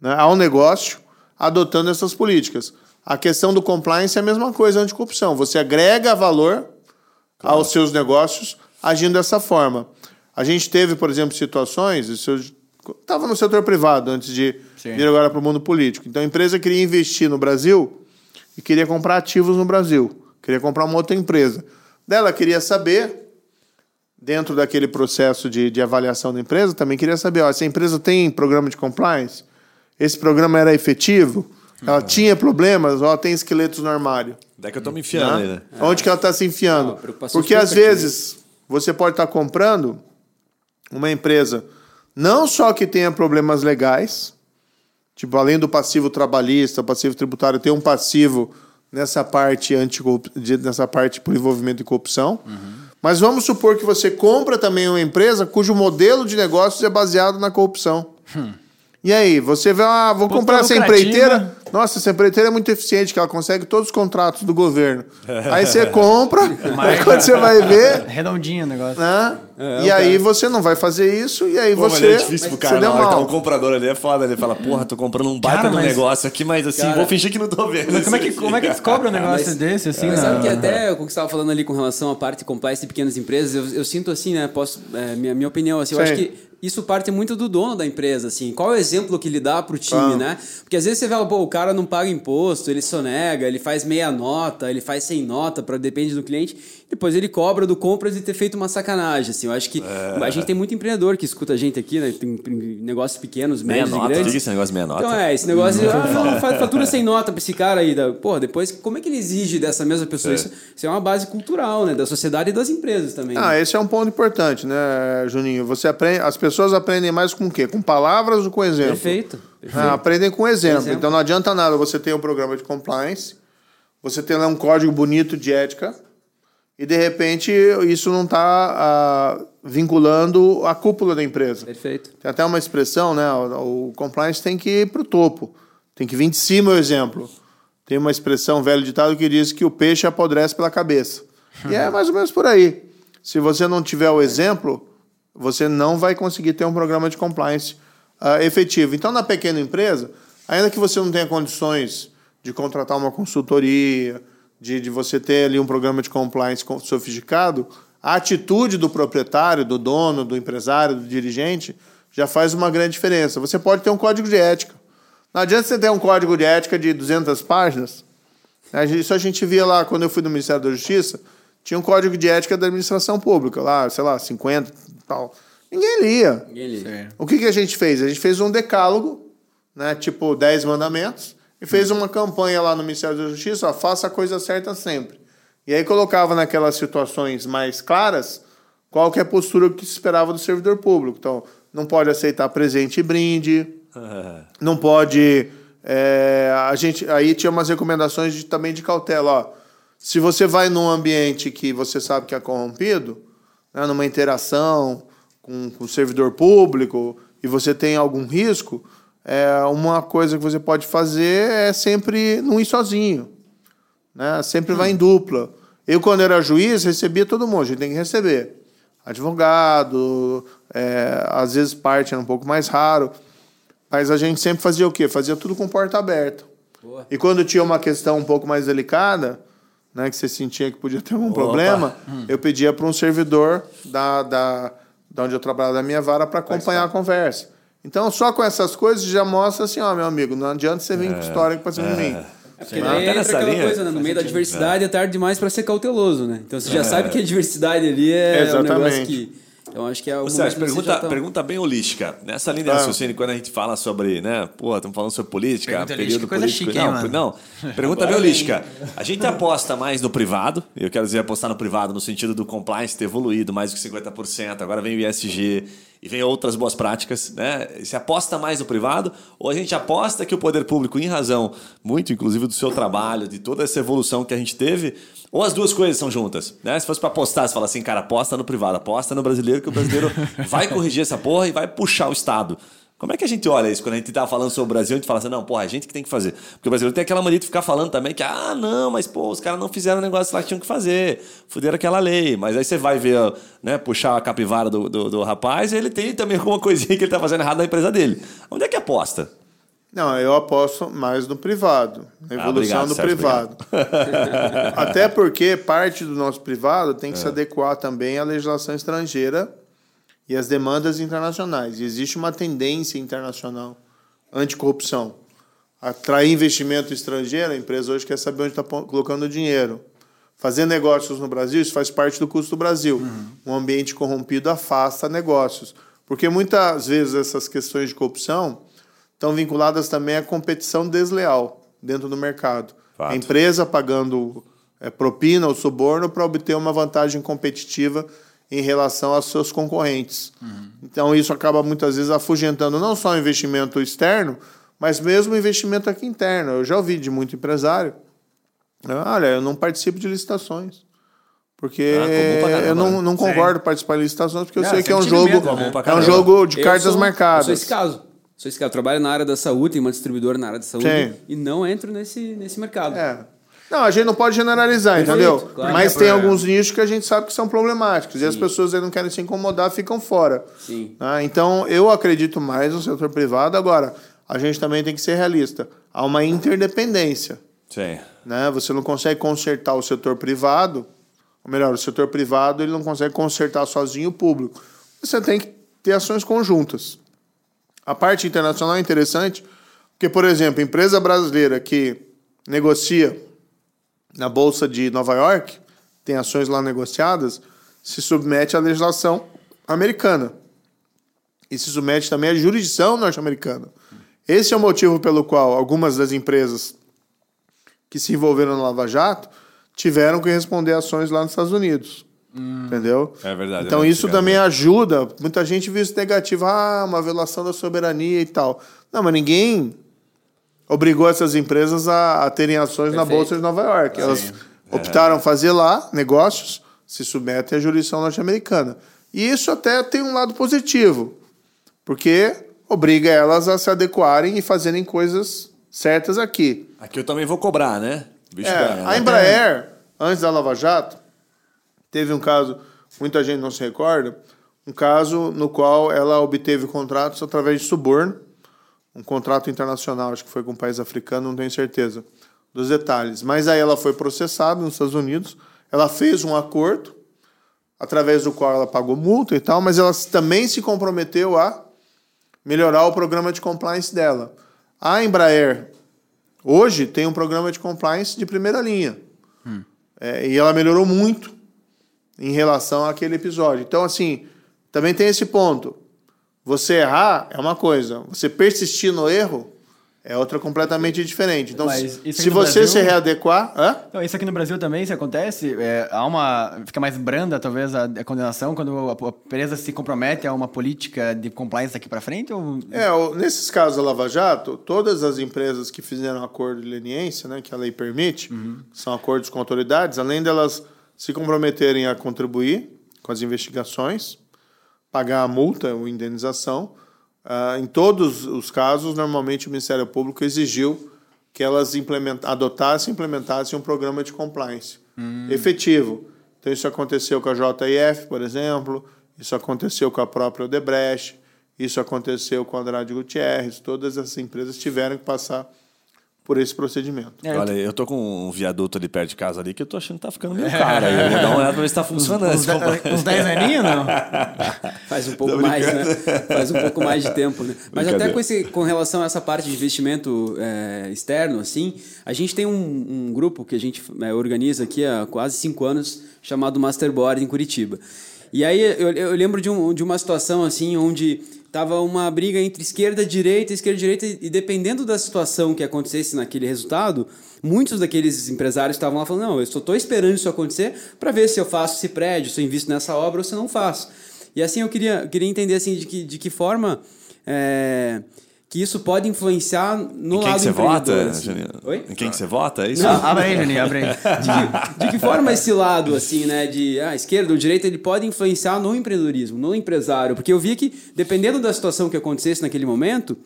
né, ao negócio adotando essas políticas. A questão do compliance é a mesma coisa anticorrupção. Você agrega valor aos seus negócios agindo dessa forma. A gente teve, por exemplo, situações, estava no setor privado antes de Sim. vir agora para o mundo político. Então a empresa queria investir no Brasil e queria comprar ativos no Brasil. Queria comprar uma outra empresa. Dela queria saber, dentro daquele processo de, de avaliação da empresa, também queria saber, ó, se a empresa tem programa de compliance, esse programa era efetivo, ela tinha problemas, ó, tem esqueletos no armário. Daí que eu tô me enfiando aí, né? Onde que ela está se enfiando? Preocupação Porque super às vezes você pode estar comprando uma empresa não só que tenha problemas legais, tipo, além do passivo trabalhista, passivo tributário, tem um passivo nessa parte anti nessa parte por envolvimento de corrupção. Mas vamos supor que você compra também uma empresa cujo modelo de negócios é baseado na corrupção. E aí, você vê, ah, vou Puta comprar essa empreiteira. Nossa, essa empreiteira é muito eficiente, que ela consegue todos os contratos do governo. Aí você compra, aí quando você vai ver, Redondinho o negócio. né? É, e o aí você não vai fazer isso, e aí Pô, mas você. é difícil pro você cara, que tá mal. um comprador ali, é foda. Ele fala, porra, tô comprando um baita Cara, de mas- negócio aqui, mas assim, Cara- vou fingir que não tô vendo. Como é que, como é que descobre um negócio mas- desse, assim, Mas sabe que até o que você estava falando ali com relação à parte compliance de pequenas empresas, eu, eu sinto assim, né? Posso, é, minha, minha opinião, assim, eu Sim. acho que isso parte muito do dono da empresa, assim. Qual é o exemplo que ele dá pro time, né? Porque às vezes você vê, pô, o cara não paga imposto, ele sonega, ele faz meia nota, ele faz sem nota, para depende do cliente. Depois ele cobra do compras de ter feito uma sacanagem, assim. Eu acho que É. a gente tem muito empreendedor que escuta a gente aqui, né? Tem negócios pequenos, Meia médios e nota, que grandes. é esse negócio meia nota? Então é, esse negócio de, ah, não, faz fatura sem nota pra esse cara aí. Da, porra, depois, como é que ele exige dessa mesma pessoa? Isso, isso é uma base cultural, né? Da sociedade e das empresas também. Ah, né? esse é um ponto importante, né, Juninho? Você aprende, as pessoas aprendem mais com o quê? Com palavras ou com exemplo? Perfeito. perfeito. Ah, aprendem com exemplo. Exemplo. Então não adianta nada você ter um programa de compliance, você ter lá um código bonito de ética, e de repente isso não está vinculando a cúpula da empresa. Perfeito. Tem até uma expressão, né? O, o compliance tem que ir para o topo. Tem que vir de cima o exemplo. Tem uma expressão, velho ditado, que diz que o peixe apodrece pela cabeça. E é mais ou menos por aí. Se você não tiver o exemplo, você não vai conseguir ter um programa de compliance ah, efetivo. Então, na pequena empresa, ainda que você não tenha condições de contratar uma consultoria, de, de você ter ali um programa de compliance com- sofisticado, a atitude do proprietário, do dono, do empresário, do dirigente, já faz uma grande diferença. Você pode ter um código de ética. Não adianta você ter um código de ética de 200 páginas. Isso a gente via lá quando eu fui no Ministério da Justiça, tinha um código de ética da administração pública, lá, sei lá, 50 e tal. Ninguém lia. Ninguém. Sim. O que, que a gente fez? A gente fez um decálogo, né, tipo 10 mandamentos, e fez uma campanha lá no Ministério da Justiça, ó, faça a coisa certa sempre. E aí colocava naquelas situações mais claras qual que é a postura que se esperava do servidor público. Então, não pode aceitar presente e brinde, não pode. é, a gente aí tinha umas recomendações de- também de cautela. Ó. Se você vai num ambiente que você sabe que é corrompido, né, numa interação com, com o servidor público e você tem algum risco, é, uma coisa que você pode fazer é sempre não ir sozinho. Né? Sempre vai em dupla. Eu, quando era juiz, recebia todo mundo, a gente tem que receber. Advogado, é, às vezes parte era um pouco mais raro. Mas a gente sempre fazia o quê? Fazia tudo com porta aberta. Boa. E quando tinha uma questão um pouco mais delicada, né, que você sentia que podia ter algum problema, eu pedia para um servidor da, da, da onde eu trabalhava da minha vara para acompanhar a conversa. Então, só com essas coisas já mostra assim, ó, meu amigo, não adianta você vir com história para cima de mim. É porque daí entra aquela linha, coisa, né? No meio da diversidade é tarde demais pra ser cauteloso, né? Então você já sabe que a diversidade ali é um Exatamente. negócio que. Então acho que é o já pergunta, tão- pergunta bem holística. Nessa linha de Ah. raciocínio, quando a gente fala sobre, né, pô, estamos falando sobre política, Pergunta período holística, coisa político. chique, hein, não, mano? não, pergunta bem holística. A gente aposta mais no privado, eu quero dizer apostar no privado no sentido do compliance ter evoluído mais do que 50%, agora vem o ISG e vem outras boas práticas, né? Se aposta mais no privado ou a gente aposta que o poder público, em razão muito, inclusive, do seu trabalho, de toda essa evolução que a gente teve, ou as duas coisas são juntas, né? Se fosse para apostar, você fala assim, cara, aposta no privado, aposta no brasileiro, que o brasileiro vai corrigir essa porra e vai puxar o Estado. Como é que a gente olha isso? Quando a gente tá falando sobre o Brasil, a gente fala assim, não, porra, a gente que tem que fazer. Porque o brasileiro tem aquela mania de ficar falando também que, ah, não, mas pô, os caras não fizeram o negócio lá que tinham que fazer, fuderam aquela lei. Mas aí você vai ver, né, puxar a capivara do, do, do rapaz, ele tem também alguma coisinha que ele tá fazendo errado na empresa dele. Onde é que aposta? Não, eu aposto mais no privado, na Ah, evolução obrigado, do Sérgio, privado. Até porque parte do nosso privado tem que se adequar também à legislação estrangeira e às demandas internacionais. E existe uma tendência internacional anticorrupção. Atrair investimento estrangeiro, a empresa hoje quer saber onde está colocando o dinheiro. Fazer negócios no Brasil, isso faz parte do custo do Brasil. Um ambiente corrompido afasta negócios. Porque muitas vezes essas questões de corrupção estão vinculadas também à competição desleal dentro do mercado. Fato. A empresa pagando é, propina ou suborno para obter uma vantagem competitiva em relação aos seus concorrentes. Então, isso acaba muitas vezes afugentando não só o investimento externo, mas mesmo o investimento aqui interno. Eu já ouvi de muito empresário: olha, eu não participo de licitações. Porque Ah, eu não, né? não concordo em participar de licitações, porque eu Não, sei que é um jogo, medo, né? Pra é um jogo de Eu cartas sou- marcadas. Eu sou esse caso. Sou esse caso. Eu trabalho na área da saúde, tem uma distribuidora na área da saúde Sim. e não entro nesse, nesse mercado. É. Não, a gente não pode generalizar, Perfeito, entendeu? claro. Mas É. tem alguns nichos que a gente sabe que são problemáticos. E as pessoas aí não querem se incomodar, ficam fora. Sim. Ah, então, eu acredito mais no setor privado. Agora, a gente também tem que ser realista. Há uma interdependência. Sim. Né? Você não consegue consertar o setor privado, ou melhor, o setor privado ele não consegue consertar sozinho o público. Você tem que ter ações conjuntas. A parte internacional é interessante, porque, por exemplo, empresa brasileira que negocia na Bolsa de Nova York, tem ações lá negociadas, se submete à legislação americana. E se submete também à jurisdição norte-americana. Esse é o motivo pelo qual algumas das empresas que se envolveram no Lava Jato tiveram que responder ações lá nos Estados Unidos. Entendeu? É verdade, Então lembro isso também ajuda. Muita gente viu isso negativo, ah, uma violação da soberania e tal. Não, mas ninguém obrigou essas empresas a, a terem ações na Perfeito. Bolsa de Nova York. Elas optaram fazer lá negócios, se submetem à jurisdição norte-americana. E isso até tem um lado positivo, porque obriga elas a se adequarem e fazerem coisas certas aqui. Aqui eu também vou cobrar, né? Bicho É, a né? Embraer, antes da Lava Jato, teve um caso, muita gente não se recorda, um caso no qual ela obteve contratos através de suborno, um contrato internacional, acho que foi com um país africano, não tenho certeza dos detalhes. Mas aí ela foi processada nos Estados Unidos, ela fez um acordo, através do qual ela pagou multa e tal, mas ela também se comprometeu a melhorar o programa de compliance dela. A Embraer hoje tem um programa de compliance de primeira linha. É, e ela melhorou muito em relação àquele episódio. Então, assim, também tem esse ponto. Você errar é uma coisa, você persistir no erro é outra completamente diferente. Então, se, você Brasil- se readequar. Hã? Então, isso aqui no Brasil também, se acontece, é, há uma. Fica mais branda, talvez, a, a condenação quando a, a empresa se compromete a uma política de compliance daqui pra frente? Ou... É, o- nesses casos da Lava Jato, todas as empresas que fizeram acordo de leniência, né, que a lei permite, são acordos com autoridades, além delas se comprometerem a contribuir com as investigações, pagar a multa ou indenização, ah, em todos os casos, normalmente o Ministério Público exigiu que elas implement- adotassem e implementassem um programa de compliance efetivo. Então, isso aconteceu com a JIF, por exemplo, isso aconteceu com a própria Odebrecht, isso aconteceu com a Andrade Gutierrez, todas essas empresas tiveram que passar por esse procedimento. É, Olha, eu tô com um viaduto ali perto de casa ali que eu tô achando que tá ficando meio caro. aí. Eu vou dar uma olhada pra ver se tá funcionando. Uns, esse compliance. de- uns 10 aninhos, não? Faz um pouco mais, né? Faz um pouco mais de tempo, né? Mas até com, esse, com relação a essa parte de investimento é, externo, assim, a gente tem um, um grupo que a gente é, organiza aqui há quase cinco anos, chamado Masterboard em Curitiba. E aí eu, eu lembro de, um, de uma situação assim, onde tava uma briga entre esquerda direita, esquerda direita, e dependendo da situação que acontecesse naquele resultado, muitos daqueles empresários estavam lá falando: não, eu só estou esperando isso acontecer para ver se eu faço esse prédio, se eu invisto nessa obra ou se eu não faço. E assim eu queria, queria entender assim, de, que, de que forma é, que isso pode influenciar no Em quem lado que você vota, assim. Oi? Em quem que você vota? É isso? Não. Abre aí, Juninho, abre aí. De que, de que forma esse lado, assim, né, de ah, esquerda ou direita, ele pode influenciar no empreendedorismo, no empresário? Porque eu via que, dependendo da situação que acontecesse naquele momento,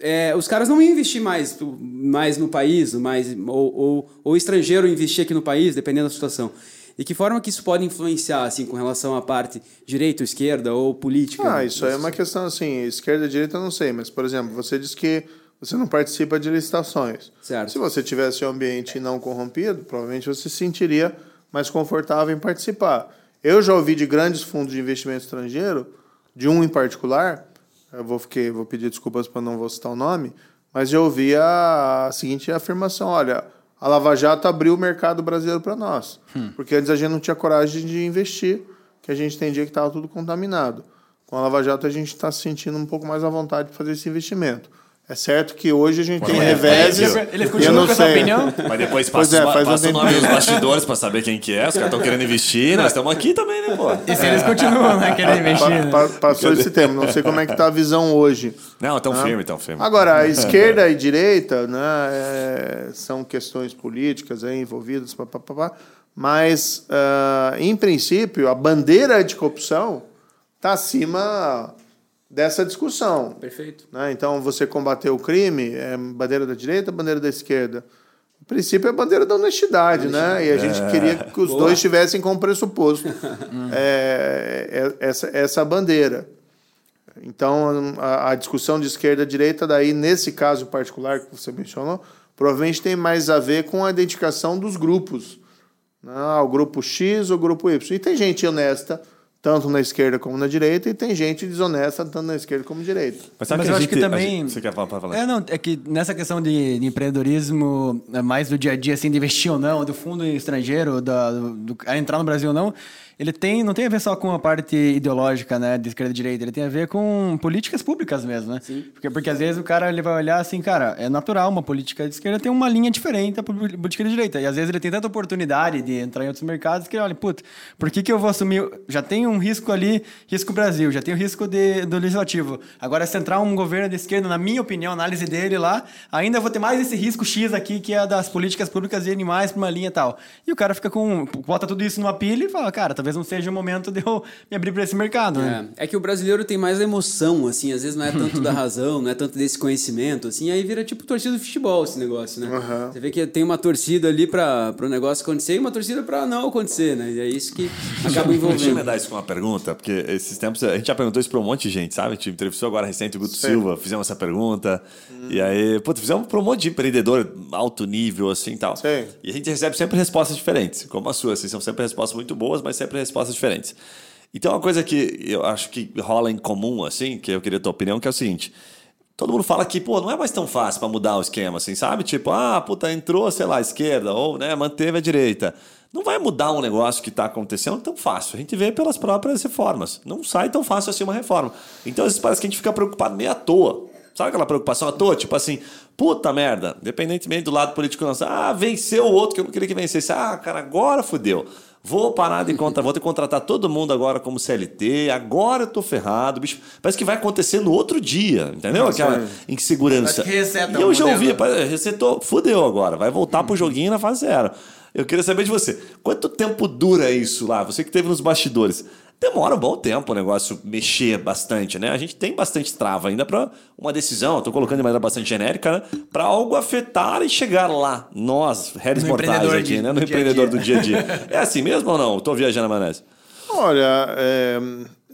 é, os caras não iam investir mais, mais no país, mais, ou, ou, ou estrangeiro investir aqui no país, dependendo da situação. E que forma que isso pode influenciar, assim, com relação à parte direita ou esquerda ou política? Ah, isso aí é uma questão assim, esquerda e direita eu não sei, mas, por exemplo, você diz que você não participa de licitações. Certo. Se você tivesse um ambiente não corrompido, provavelmente você se sentiria mais confortável em participar. Eu já ouvi de grandes fundos de investimento estrangeiro, de um em particular, eu vou, fiquei, vou pedir desculpas para não vou citar o nome, mas já ouvi a, a seguinte afirmação: olha, a Lava Jato abriu o mercado brasileiro para nós, porque antes a gente não tinha coragem de investir, que a gente entendia que estava tudo contaminado. Com a Lava Jato a gente está se sentindo um pouco mais à vontade de fazer esse investimento. É certo que hoje a gente tem é, reveses. Ele- ele não com essa sei. opinião? Mas depois Pois passa, é, os- faz um passa o nome dos bastidores pra saber quem que é. Os caras estão querendo investir, nós estamos aqui também, né, pô? E se eles continuam, né, querendo investir, né? Pa- pa- passou esse tempo, não sei como é que tá a visão hoje. Não, tão firme, tão firme. Agora, a esquerda e direita né, é, são questões políticas aí envolvidas, pá, pá, pá, pá, mas, ah, em princípio, a bandeira de corrupção está acima dessa discussão. Perfeito. né? Então, você combater o crime é bandeira da direita, bandeira da esquerda. Em princípio, é bandeira da honestidade, né? E a gente queria que os Boa. dois estivessem como pressuposto é, é- essa, essa bandeira. Então, a, a discussão de esquerda e direita, daí, nesse caso particular que você mencionou, provavelmente tem mais a ver com a identificação dos grupos. Né? Ah, o grupo X ou o grupo Y. E tem gente honesta, tanto na esquerda como na direita, e tem gente desonesta, tanto na esquerda como na direita. Mas sabe Mas que eu a acho gente, que também- gente- você quer falar, pode falar? É, não, é que nessa questão de, de empreendedorismo, é mais do dia a dia, assim, de investir ou não, do fundo estrangeiro, da, do, do- a entrar no Brasil ou não, ele tem, não tem a ver só com a parte ideológica, né, de esquerda e direita, ele tem a ver com políticas públicas mesmo, né? Sim. Porque, porque às vezes o cara ele vai olhar assim, cara, é natural uma política de esquerda ter uma linha diferente da política de direita. E às vezes ele tem tanta oportunidade de entrar em outros mercados que ele olha, puta, por que, que eu vou assumir? Já tem um risco ali, risco Brasil, já tem o risco de, do legislativo. Agora, se entrar um governo de esquerda, na minha opinião, análise dele lá, ainda vou ter mais esse risco X aqui, que é das políticas públicas e animais para uma linha e tal. E o cara fica com. bota tudo isso numa pilha e fala, cara, talvez não seja o momento de eu me abrir para esse mercado, né? É, é que o brasileiro tem mais emoção, assim, às vezes não é tanto da razão, não é tanto desse conhecimento, assim, aí vira tipo torcida de futebol esse negócio, né? Aham. Você vê que tem uma torcida ali para o negócio acontecer e uma torcida para não acontecer, né? E é isso que acaba Deixa eu envolvendo. emendar isso com uma pergunta, porque esses tempos a gente já perguntou isso pra um monte de gente, sabe? A gente entrevistou agora recente o Guto Sim. Silva, fizemos essa pergunta. E aí, puta, fizemos pra um monte de empreendedor alto nível, assim e tal. Sim. E a gente recebe sempre respostas diferentes, como a sua. Assim, são sempre respostas muito boas, mas sempre respostas diferentes. Então, uma coisa que eu acho que rola em comum, assim, que eu queria a tua opinião, que é o seguinte. Todo mundo fala que, pô, não é mais tão fácil pra mudar o esquema, assim, sabe? Tipo, ah, puta, entrou, sei lá, a esquerda, ou, né, manteve a direita. Não vai mudar um negócio que tá acontecendo tão fácil. A gente vê pelas próprias reformas. Não sai tão fácil assim uma reforma. Então, às vezes parece que a gente fica preocupado meio à toa. Sabe aquela preocupação à toa? Tipo assim, puta merda, independentemente do lado político nosso. Ah, venceu o outro que eu não queria que vencesse. Ah, cara, agora fudeu. Vou parar de contratar, vou ter que contratar todo mundo agora como CLT, agora eu tô ferrado, bicho. Parece que vai acontecer no outro dia, entendeu? Aquela insegurança. Parece que e eu já ouvi, pá, resetou, fudeu agora, vai voltar pro joguinho na fase zero. Eu queria saber de você, quanto tempo dura isso lá? Você que teve nos bastidores. Demora um bom tempo o negócio mexer bastante, né? A gente tem bastante trava ainda para uma decisão, eu tô colocando de maneira bastante genérica, né? Para algo afetar e chegar lá. Nós, réis mortais empreendedor aqui, de- né? No do dia empreendedor dia. do dia a dia. É assim mesmo ou não? Tô viajando, Manés. Olha, é,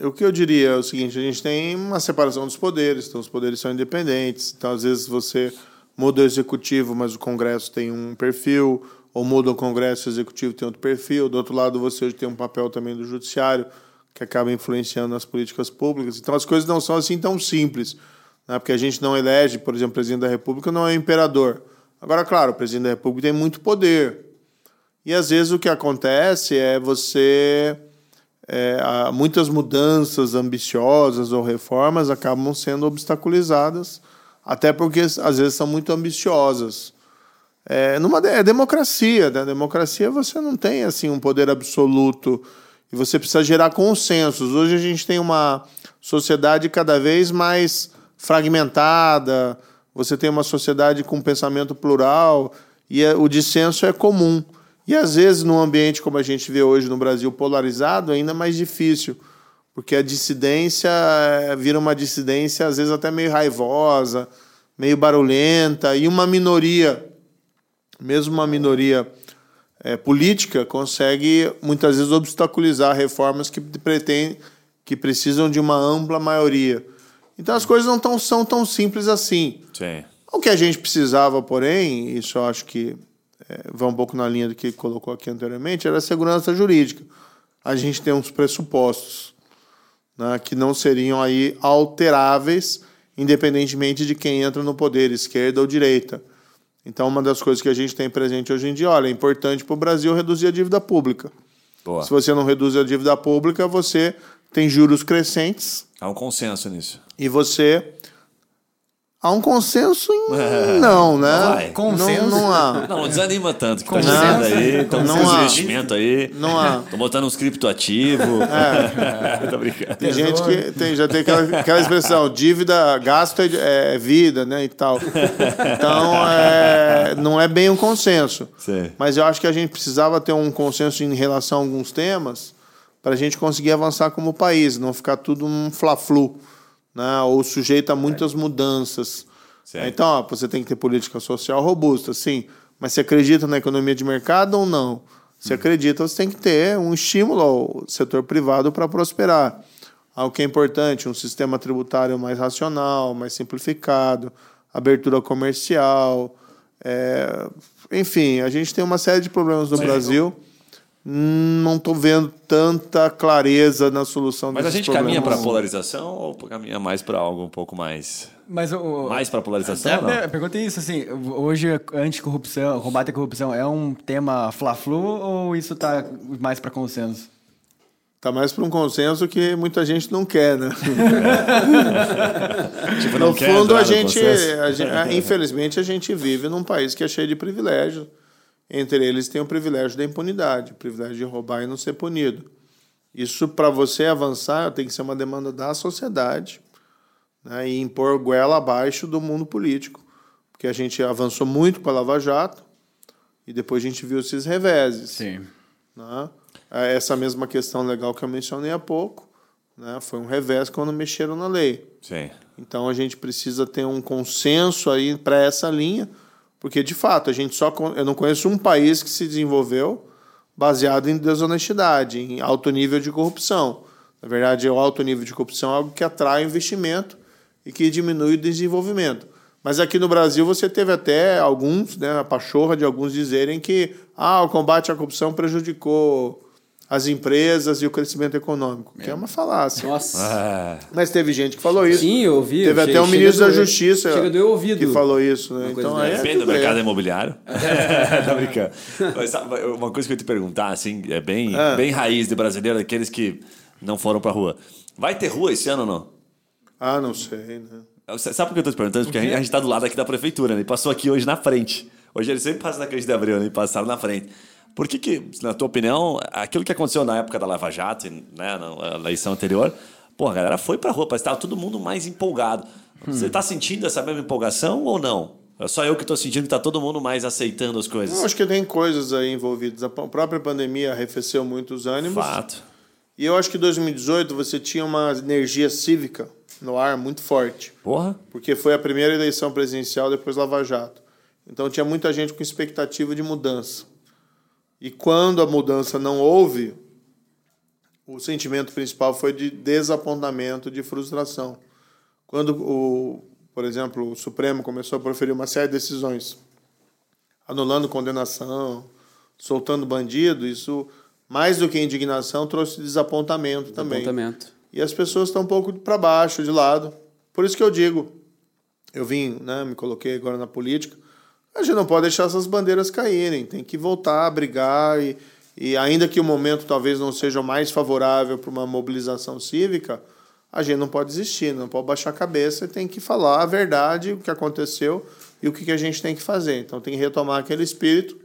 o que eu diria é o seguinte: a gente tem uma separação dos poderes, então os poderes são independentes. Então, às vezes, você muda o executivo, mas o Congresso tem um perfil, ou muda o Congresso e o executivo tem outro perfil. Do outro lado, você hoje tem um papel também do Judiciário, que acaba influenciando nas políticas públicas. Então, as coisas não são assim tão simples, né? porque a gente não elege, por exemplo, o presidente da República não é imperador. Agora, claro, o presidente da República tem muito poder. E às vezes o que acontece é você. é, muitas mudanças ambiciosas ou reformas acabam sendo obstaculizadas, até porque às vezes são muito ambiciosas. É, numa é democracia, né? Democracia você não tem assim um poder absoluto e você precisa gerar consensos. Hoje a gente tem uma sociedade cada vez mais fragmentada, você tem uma sociedade com pensamento plural e é, o dissenso é comum. E às vezes, num ambiente como a gente vê hoje no Brasil polarizado, é ainda mais difícil, porque a dissidência é, vira uma dissidência, às vezes, até meio raivosa, meio barulhenta, e uma minoria, mesmo uma minoria é, política, consegue muitas vezes obstaculizar reformas que pretendem, que precisam de uma ampla maioria. Então as coisas não tão, são tão simples assim. Sim. O que a gente precisava, porém, isso eu acho que é, vai um pouco na linha do que colocou aqui anteriormente, era a segurança jurídica. A gente tem uns pressupostos né, que não seriam aí alteráveis, independentemente de quem entra no poder, esquerda ou direita. Então, uma das coisas que a gente tem presente hoje em dia, olha, é importante para o Brasil reduzir a dívida pública. Boa. Se você não reduz a dívida pública, você tem juros crescentes Há um consenso nisso. e você. Há um consenso em. Não, né? Vai. Consenso? Não, não há. Não, não desanima tanto. Que tá Consenso. chegando aí, estão Não com há. investimentos aí. Não há. Estão botando uns criptoativos. É. Tô brincando. Tem gente que tem, já tem aquela, aquela expressão, dívida, gasto é, é vida, né, e tal. Então, é, não é bem um consenso. Sim. Mas eu acho que a gente precisava ter um consenso em relação a alguns temas para a gente conseguir avançar como país, não ficar tudo um fla-flu, né, ou sujeito a muitas mudanças. Certo. Então, ó, você tem que ter política social robusta, sim, mas você acredita na economia de mercado ou não? Se acredita, você tem que ter um estímulo ao setor privado para prosperar. Algo que é importante, um sistema tributário mais racional, mais simplificado, abertura comercial. é, Enfim, a gente tem uma série de problemas no Brasil. Hum, Não estou vendo tanta clareza na solução Mas a gente caminha para problemas. polarização ou caminha mais para algo um pouco mais. Mas o. Mais para polarização? É, não? é, a pergunta é isso, assim, hoje anticorrupção, combate à corrupção é um tema fla-flu ou isso tá mais para consenso? Tá mais para um consenso que muita gente não quer, né? Tipo, No não quer fundo, a no gente, a gente- infelizmente, a gente vive num país que é cheio de privilégios. Entre eles tem o privilégio da impunidade, o privilégio de roubar e não ser punido. Isso, para você avançar, tem que ser uma demanda da sociedade né, e impor goela abaixo do mundo político. Porque a gente avançou muito com a Lava Jato e depois a gente viu esses reveses Sim. né? É Essa mesma questão legal que eu mencionei há pouco, né? foi um revés quando mexeram na lei. Sim. Então a gente precisa ter um consenso aí para essa linha, porque de fato a gente só eu não conheço um país que se desenvolveu baseado em desonestidade, em alto nível de corrupção. Na verdade, o alto nível de corrupção é algo que atrai investimento e que diminui o desenvolvimento. Mas aqui no Brasil você teve até alguns, né, a pachorra de alguns dizerem que ah, o combate à corrupção prejudicou as empresas e o crescimento econômico, que é uma falácia. Nossa. Ah, Mas teve gente que falou isso. Sim, eu ouvi. Teve eu até o chega ministro da doer- Justiça do que falou isso, né? Então é Depende do tudo bem. mercado imobiliário. tá brincando. Mas sabe, uma coisa que eu ia te perguntar, assim, é bem, Ah. bem raiz de brasileiro, aqueles que não foram pra rua. Vai ter rua esse ano ou não? Ah, não sei, né? Sabe por que eu tô te perguntando? Porque a gente, a gente tá do lado aqui da prefeitura, né? E passou aqui hoje na frente. Hoje eles sempre passam na frente de abril, né? E passaram na frente. Por que que, na tua opinião, aquilo que aconteceu na época da Lava Jato, né? Na eleição anterior, pô, a galera foi pra rua, parece que tava todo mundo mais empolgado. Você tá sentindo essa mesma empolgação ou não? É só eu que tô sentindo que tá todo mundo mais aceitando as coisas. Eu acho que tem coisas aí envolvidas. A própria pandemia arrefeceu muito os ânimos. Fato. E eu acho que em 2018 você tinha uma energia cívica no ar muito forte. Porra. Porque foi a primeira eleição presidencial depois Lava Jato. Então tinha muita gente com expectativa de mudança. E quando a mudança não houve, o sentimento principal foi de desapontamento, de frustração. Quando o, por exemplo, o Supremo começou a proferir uma série de decisões, anulando condenação, soltando bandido, isso mais do que indignação trouxe desapontamento também. Apontamento. E as pessoas estão um pouco para baixo, de lado. Por isso que eu digo, eu vim, né, me coloquei agora na política, a gente não pode deixar essas bandeiras caírem, tem que voltar a brigar e, e ainda que o momento talvez não seja mais favorável para uma mobilização cívica, a gente não pode desistir, não pode baixar a cabeça tem que falar a verdade, o que aconteceu e o que a gente tem que fazer. Então tem que retomar aquele espírito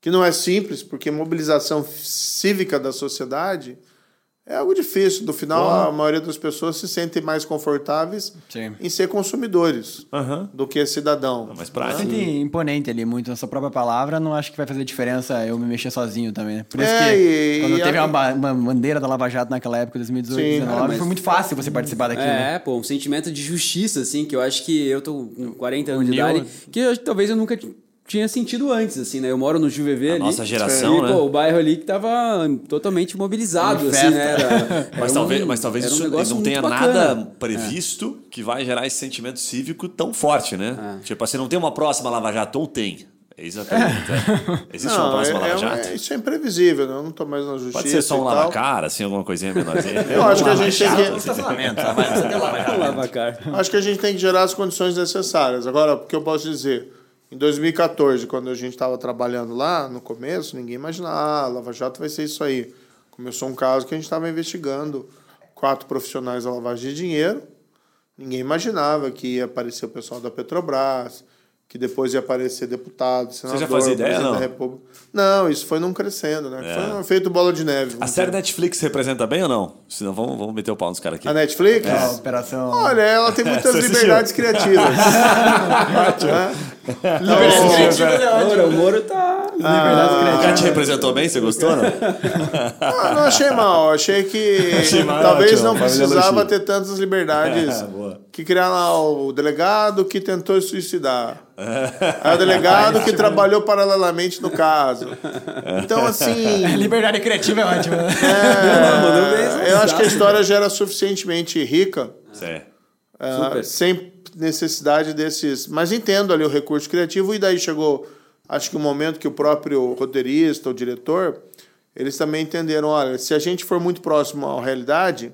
que não é simples, porque mobilização cívica da sociedade É algo difícil. No final, a maioria das pessoas se sentem mais confortáveis Sim. em ser consumidores Aham. do que cidadão. mais Se prático. sente imponente ali, muito na sua própria palavra, não acho que vai fazer diferença eu me mexer sozinho também, né? Por isso É, que e- quando e teve a- uma, ba- uma bandeira da Lava Jato naquela época, 2018, Sim, 2019, cara, mas- foi muito fácil você participar daquilo. né? É, pô, um sentimento de justiça, assim, que eu acho que eu tô com 40 anos de idade, que eu, talvez eu nunca tinha sentido antes, assim, né? Eu moro no Juvevê A ali. nossa geração, e, né? pô, o bairro ali que tava totalmente mobilizado, Em assim, né? Era- Mas era talvez, um- mas talvez era um isso negócio não tenha bacana. nada previsto que vai gerar esse sentimento cívico tão forte, né? Tipo assim, não tem uma próxima Lava Jato ou tem? Eis a pergunta. Existe uma Não, próxima é- Lava é- Jato? é- isso é imprevisível, né? Eu não estou mais na justiça. Pode ser só um lava-cara, assim, alguma coisinha menorzinha. Eu acho que a gente tem que. Acho que a gente tem que gerar as condições necessárias. Agora, o que eu posso dizer? Em 2014, quando a gente estava trabalhando lá, no começo, ninguém imaginava, ah, Lava Jato vai ser isso aí. Começou um caso que a gente estava investigando quatro profissionais da lavagem de dinheiro. Ninguém imaginava que ia aparecer o pessoal da Petrobras, que depois ia aparecer deputado, senador, já fazia ideia, presidente não? da República. Não, isso foi num crescendo, né? É. Foi um feito bola de neve. A série dizer. Netflix representa bem ou não? Senão vamos, vamos meter o pau nos caras aqui. A Netflix? É, a operação. Olha, ela tem muitas Você liberdades criativas. Né? Ora, o Moro tá... Liberdade O criativa. cara te representou bem? Você gostou, não? Ah, não achei mal. Achei que Achei mal, talvez ótimo, não precisava ter tantas liberdades É, boa. que criar lá o delegado que tentou se suicidar. Aí o delegado que trabalhou paralelamente no caso. Então, assim, Liberdade criativa é ótima. é, eu acho que a história já era suficientemente rica Certo. Super. sem necessidade desses. Mas entendo ali o recurso criativo, e daí chegou, acho que o momento que o próprio roteirista, o diretor, eles também entenderam: olha, se a gente for muito próximo à realidade,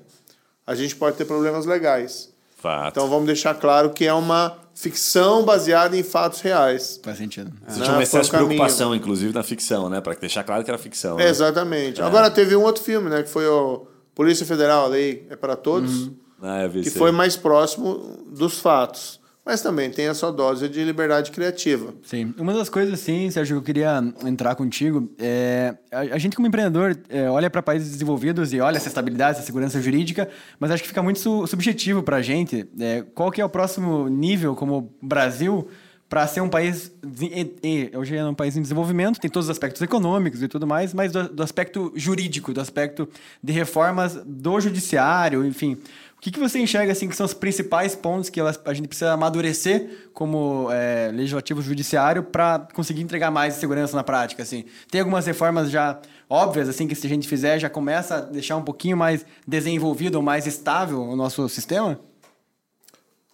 a gente pode ter problemas legais. Fato. Então vamos deixar claro que é uma ficção baseada em fatos reais. Faz sentido. Existe né, um foi excesso de caminho. preocupação, inclusive, na ficção, né? Pra deixar claro que era ficção. né? Exatamente. Agora teve um outro filme, né? Que foi o Polícia Federal, a Lei é para Todos. Ah, eu vi que foi mais próximo dos fatos. Mas também tem a sua dose de liberdade criativa. Sim. Uma das coisas, assim, Sérgio, que eu queria entrar contigo é. A, gente, como empreendedor, é, olha para países desenvolvidos e olha essa estabilidade, essa segurança jurídica, mas acho que fica muito su- subjetivo para a gente. É, qual que é o próximo nível, como Brasil, para ser um país. e- e- Hoje é um país em desenvolvimento, tem todos os aspectos econômicos e tudo mais, mas do, do aspecto jurídico, do aspecto de reformas do judiciário, enfim. O que, que você enxerga assim que são os principais pontos que a gente precisa amadurecer como é, legislativo judiciário para conseguir entregar mais segurança na prática? Assim, tem algumas reformas já óbvias assim que se a gente fizer já começa a deixar um pouquinho mais desenvolvido ou mais estável o nosso sistema?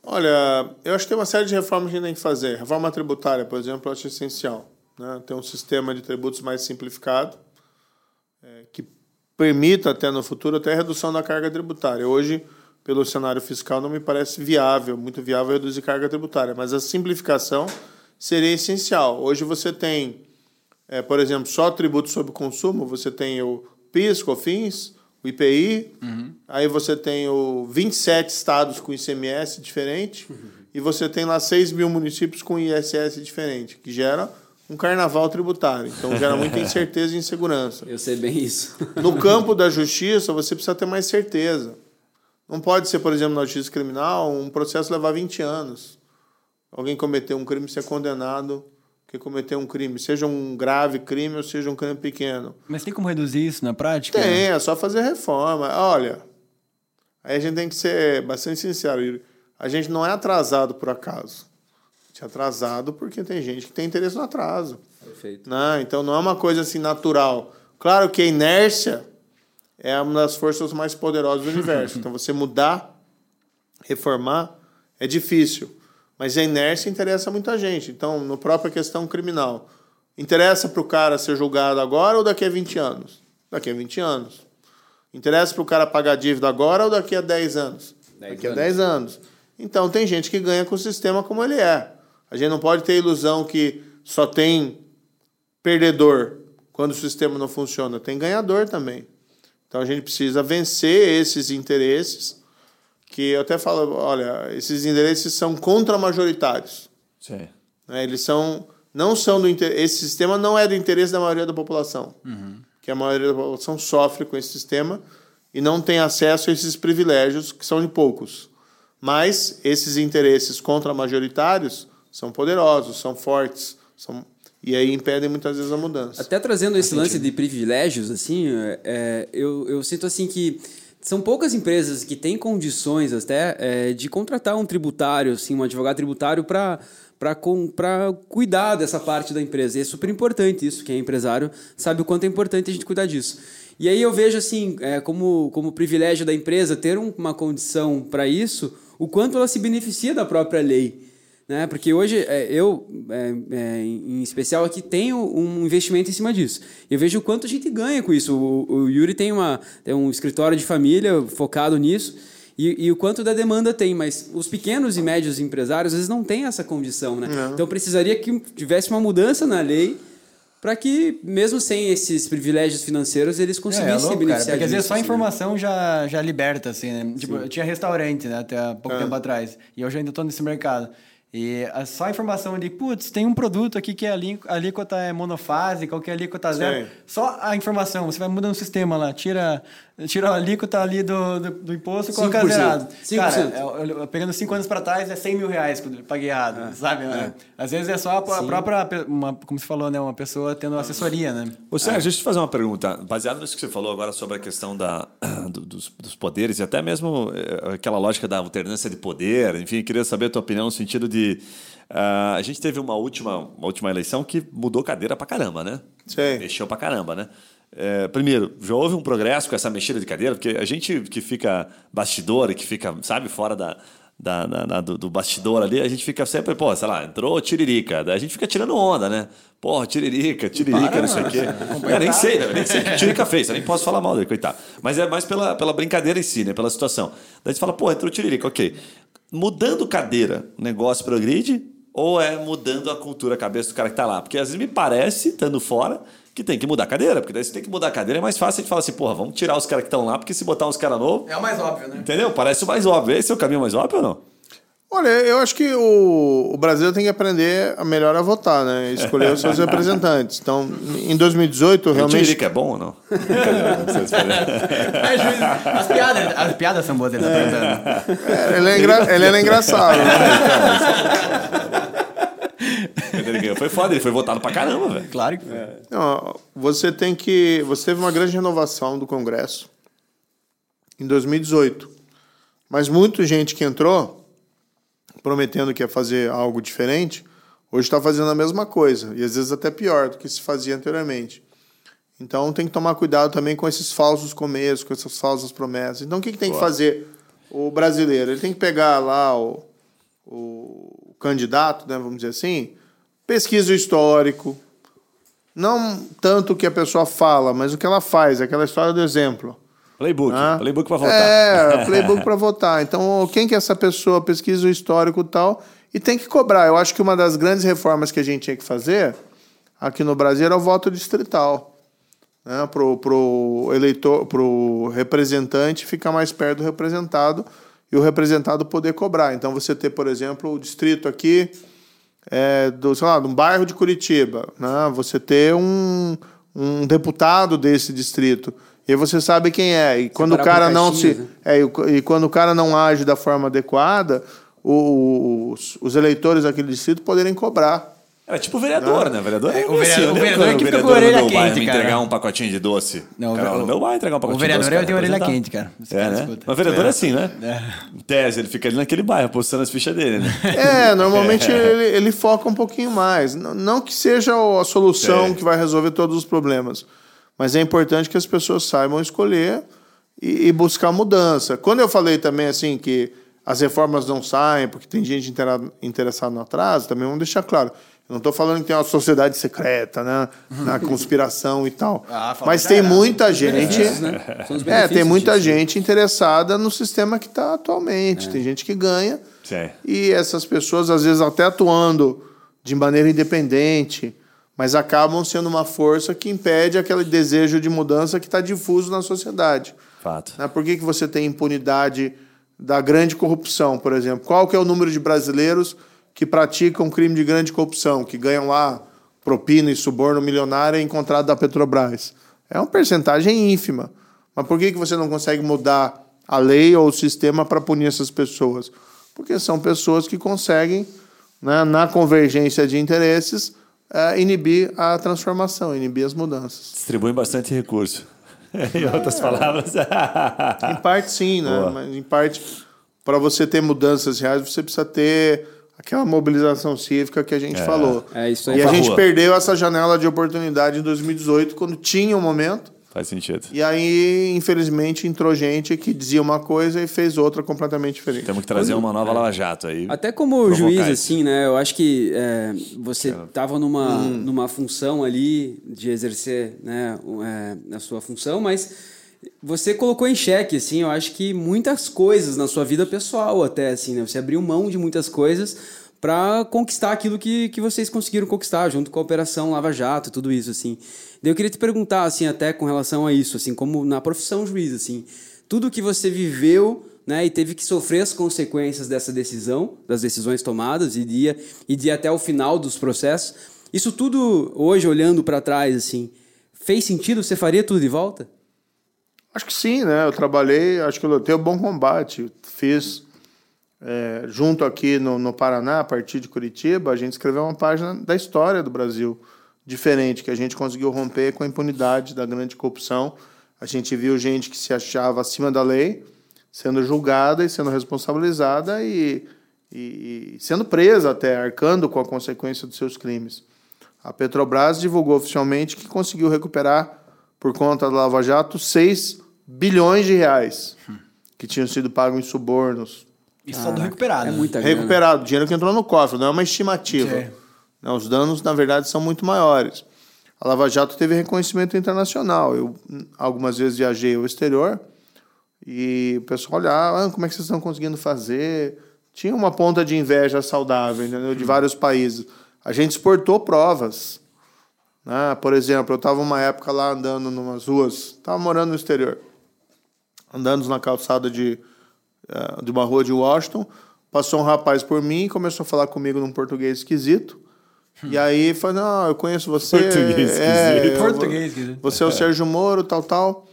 Olha, eu acho que tem uma série de reformas que a gente tem que fazer. Reforma tributária, por exemplo, eu acho essencial. Né? Ter um sistema de tributos mais simplificado, é, que permita até no futuro até a redução da carga tributária. Hoje, pelo cenário fiscal, não me parece viável, muito viável reduzir carga tributária, mas a simplificação seria essencial. Hoje você tem, é, por exemplo, só tributo sobre consumo, você tem o PIS, COFINS, o IPI, aí você tem o 27 estados com ICMS diferente, e você tem lá 6 mil municípios com ISS diferente, que gera um carnaval tributário. Então gera muita incerteza e insegurança. Eu sei bem isso. No campo da justiça, você precisa ter mais certeza. Não pode ser, por exemplo, na justiça criminal, um processo levar 20 anos. Alguém cometer um crime ser condenado que cometeu um crime, seja um grave crime ou seja um crime pequeno. Mas tem como reduzir isso na prática? Tem, é só fazer reforma. Olha, aí a gente tem que ser bastante sincero, Yuri. A gente não é atrasado por acaso. A gente é atrasado porque tem gente que tem interesse no atraso. Perfeito. Não, então não é uma coisa assim natural. Claro que a inércia é uma das forças mais poderosas do universo. Então você mudar, reformar, é difícil. Mas a inércia interessa muita gente. Então, no própria questão criminal, interessa para o cara ser julgado agora ou daqui a 20 anos? Daqui a 20 anos. Interessa para o cara pagar dívida agora ou daqui a 10 anos? Dez daqui a anos. 10 anos. Então, tem gente que ganha com o sistema como ele é. A gente não pode ter a ilusão que só tem perdedor quando o sistema não funciona. Tem ganhador também. Então, a gente precisa vencer esses interesses que eu até falo, olha, esses interesses são contra-majoritários. Sim. né? Eles são não são do esse sistema não é do interesse da maioria da população. Que a maioria da população sofre com esse sistema e não tem acesso a esses privilégios que são de poucos. Mas esses interesses contra-majoritários são poderosos, são fortes, são e aí impedem muitas vezes a mudança. Até trazendo esse lance de privilégios, assim, é, eu, eu sinto assim que são poucas empresas que têm condições até é, de contratar um tributário, assim, um advogado tributário para para cuidar dessa parte da empresa. E é super importante isso, quem é empresário sabe o quanto é importante a gente cuidar disso. E aí eu vejo assim, é, como, como privilégio da empresa ter um, uma condição para isso, o quanto ela se beneficia da própria lei. Né? Porque hoje é, eu, é, é, em especial aqui, tenho um investimento em cima disso. Eu vejo o quanto a gente ganha com isso. O, Yuri tem, uma, tem um escritório de família focado nisso. E, e, o quanto da demanda tem, mas os pequenos e médios empresários às vezes não têm essa condição, né? Então precisaria que tivesse uma mudança na lei para que, mesmo sem esses privilégios financeiros, eles conseguissem é, é louco, beneficiar. Cara, porque às vezes só a né? informação já, já liberta, assim, né? Tipo, eu tinha restaurante, né, até há pouco é. tempo atrás, e hoje ainda estou nesse mercado. E só a informação de, putz, tem um produto aqui que a alíquota é monofásica, ou que a alíquota é zero. Sim. Só a informação, você vai mudando o sistema lá, tira Tira a alíquota ali do, do, do imposto e coloca zerado. 5%. Cara, eu, eu, pegando 5 anos para trás, é 100 mil reais que eu paguei errado, é. sabe? É. Às vezes é só a, a própria, uma, como você falou, né? Uma pessoa tendo assessoria, né? Ô, Sérgio, é. deixa eu te fazer uma pergunta. Baseado nisso que você falou agora sobre a questão da, do, dos, dos poderes e até mesmo eh, aquela lógica da alternância de poder, enfim, queria saber a tua opinião no sentido de... Uh, a gente teve uma última, uma última eleição que mudou cadeira pra caramba, né? Sim. Mexeu pra caramba, né? É, primeiro, já houve um progresso com essa mexida de cadeira, porque a gente que fica bastidor que fica, sabe, fora da, da, do, do, bastidor ali, a gente fica sempre, pô, sei lá, entrou tiririca. Daí a gente fica tirando onda, né? Porra, tiririca, tiririca, Para, não sei o quê. Eu nem sei, eu nem sei o que tiririca fez, eu nem posso falar mal dele, coitado. Mas é mais pela, pela brincadeira em si, né? Pela situação. Daí a gente fala, pô, entrou tiririca, ok. Mudando cadeira, o negócio progride ou é mudando a cultura, a cabeça do cara que tá lá? Porque às vezes me parece, estando fora, que tem que mudar a cadeira, porque daí você tem que mudar a cadeira, é mais fácil a gente falar assim, porra, vamos tirar os caras que estão lá, porque se botar uns caras novos. É o mais óbvio, né? Entendeu? Parece o mais óbvio. Esse é o caminho mais óbvio ou não? Olha, eu acho que o, o Brasil tem que aprender a melhor a votar, né? Escolher os seus representantes. Então, em 2018, realmente. que é bom ou não? é, juiz, as, piadas, as piadas são boas, ele tá perguntando. É, ele, é engra... ele era engraçado, né? Foi foda, ele foi votado pra caramba, velho. Claro que foi. É. Não, você tem que. Você teve uma grande renovação do Congresso em 2018. Mas muita gente que entrou prometendo que ia fazer algo diferente, hoje está fazendo a mesma coisa. E às vezes até pior do que se fazia anteriormente. Então tem que tomar cuidado também com esses falsos começos, com essas falsas promessas. Então o que, que tem Boa. que fazer o brasileiro? Ele tem que pegar lá o, o candidato, né, vamos dizer assim, pesquisa o histórico. Não tanto o que a pessoa fala, mas o que ela faz, aquela história do exemplo. Playbook, ah? playbook para votar. É, playbook para votar. Então, quem que é essa pessoa? Pesquisa o histórico e tal. E tem que cobrar. Eu acho que uma das grandes reformas que a gente tinha que fazer aqui no Brasil era o voto distrital. Né? Pro, pro eleitor, pro representante ficar mais perto do representado e o representado poder cobrar. Então, você ter, por exemplo, o distrito aqui é, do, sei lá, de um bairro de Curitiba, né? você ter um, um deputado desse distrito. E você sabe quem é. E quando o cara não se. Né? É, e, quando o cara não age da forma adequada, os, os eleitores daquele distrito poderem cobrar. Era tipo o vereador, né? O vereador é, é o vereador, o vereador é que fica com a orelha quente, cara. me entregar um pacotinho de doce. Não, cara, o meu vai entregar um pacotinho de doce. O vereador é o orelha quente, cara. é, né? Mas o vereador é, assim, né? É. Em tese, ele fica ali naquele bairro, postando as fichas dele, né? É, normalmente é. Ele, ele foca um pouquinho mais. Não, não que seja a solução é. que vai resolver todos os problemas, mas é importante que as pessoas saibam escolher e, e buscar mudança. Quando eu falei também, assim, que as reformas não saem porque tem gente interessada no atraso, também vamos deixar claro eu não estou falando que tem uma sociedade secreta, né? Na conspiração e tal. Ah, Mas tem muita gente. Né? É, tem muita disso. gente interessada no sistema que está atualmente. É. Tem gente que ganha. Sim. E essas pessoas, às vezes, até atuando de maneira independente, mas acabam sendo uma força que impede aquele desejo de mudança que está difuso na sociedade. Fato. Né? Por que, que você tem impunidade da grande corrupção, por exemplo? Qual que é o número de brasileiros que praticam crime de grande corrupção, que ganham lá propina e suborno milionário encontrado da Petrobras. É uma percentagem ínfima. Mas por que, que você não consegue mudar a lei ou o sistema para punir essas pessoas? Porque são pessoas que conseguem, né, na convergência de interesses, é, inibir a transformação, inibir as mudanças. Distribuem bastante recurso. em outras palavras. Em parte, sim, né? Boa. Mas em parte, para você ter mudanças reais, você precisa ter aquela mobilização cívica que a gente falou. É, isso aí. E a Pra gente rua. perdeu essa janela de oportunidade em 2018, quando tinha um momento. Faz sentido. E aí, infelizmente, entrou gente que dizia uma coisa e fez outra completamente diferente. Temos que trazer uma nova Lava Jato aí. Até como juiz, isso. assim, né? Eu acho que é, você estava numa, numa função ali de exercer né, é, a sua função, mas você colocou em xeque, assim, eu acho que muitas coisas na sua vida pessoal até, assim, né? Você abriu mão de muitas coisas para conquistar aquilo que, que vocês conseguiram conquistar, junto com a Operação Lava Jato e tudo isso, assim. Daí eu queria te perguntar, assim, até com relação a isso, assim, como na profissão juiz, assim, tudo que você viveu, né, e teve que sofrer as consequências dessa decisão, das decisões tomadas, e de, ir- e de ir até o final dos processos, isso tudo, hoje, olhando para trás, assim, fez sentido? Você faria tudo de volta? Acho que sim, né? Eu trabalhei, acho que eu lutei o bom combate. Fiz é, junto aqui no, no Paraná, a partir de Curitiba, a gente escreveu uma página da história do Brasil diferente, que a gente conseguiu romper com a impunidade da grande corrupção. A gente viu gente que se achava acima da lei sendo julgada e sendo responsabilizada e, e, e sendo presa até, arcando com a consequência dos seus crimes. A Petrobras divulgou oficialmente que conseguiu recuperar, por conta da Lava Jato, 6 bilhões de reais que tinham sido pagos em subornos. Isso só do recuperado. É né? muita grana. Recuperado, dinheiro que entrou no cofre, não é uma estimativa. Sim. Né, Os danos, na verdade, são muito maiores. A Lava Jato teve reconhecimento internacional. Eu, algumas vezes, viajei ao exterior e o pessoal olhava, ah, como é que vocês estão conseguindo fazer? Tinha uma ponta de inveja saudável, entendeu? De vários países. A gente exportou provas. Né? Por exemplo, eu estava uma época lá andando em umas ruas, estava morando no exterior, andando na calçada de, eh, de uma rua de Washington, passou um rapaz por mim e começou a falar comigo num português esquisito. E aí falou, não, eu conheço você. Português é, esquisito. Português esquisito. Você é o Sérgio Moro, tal, tal.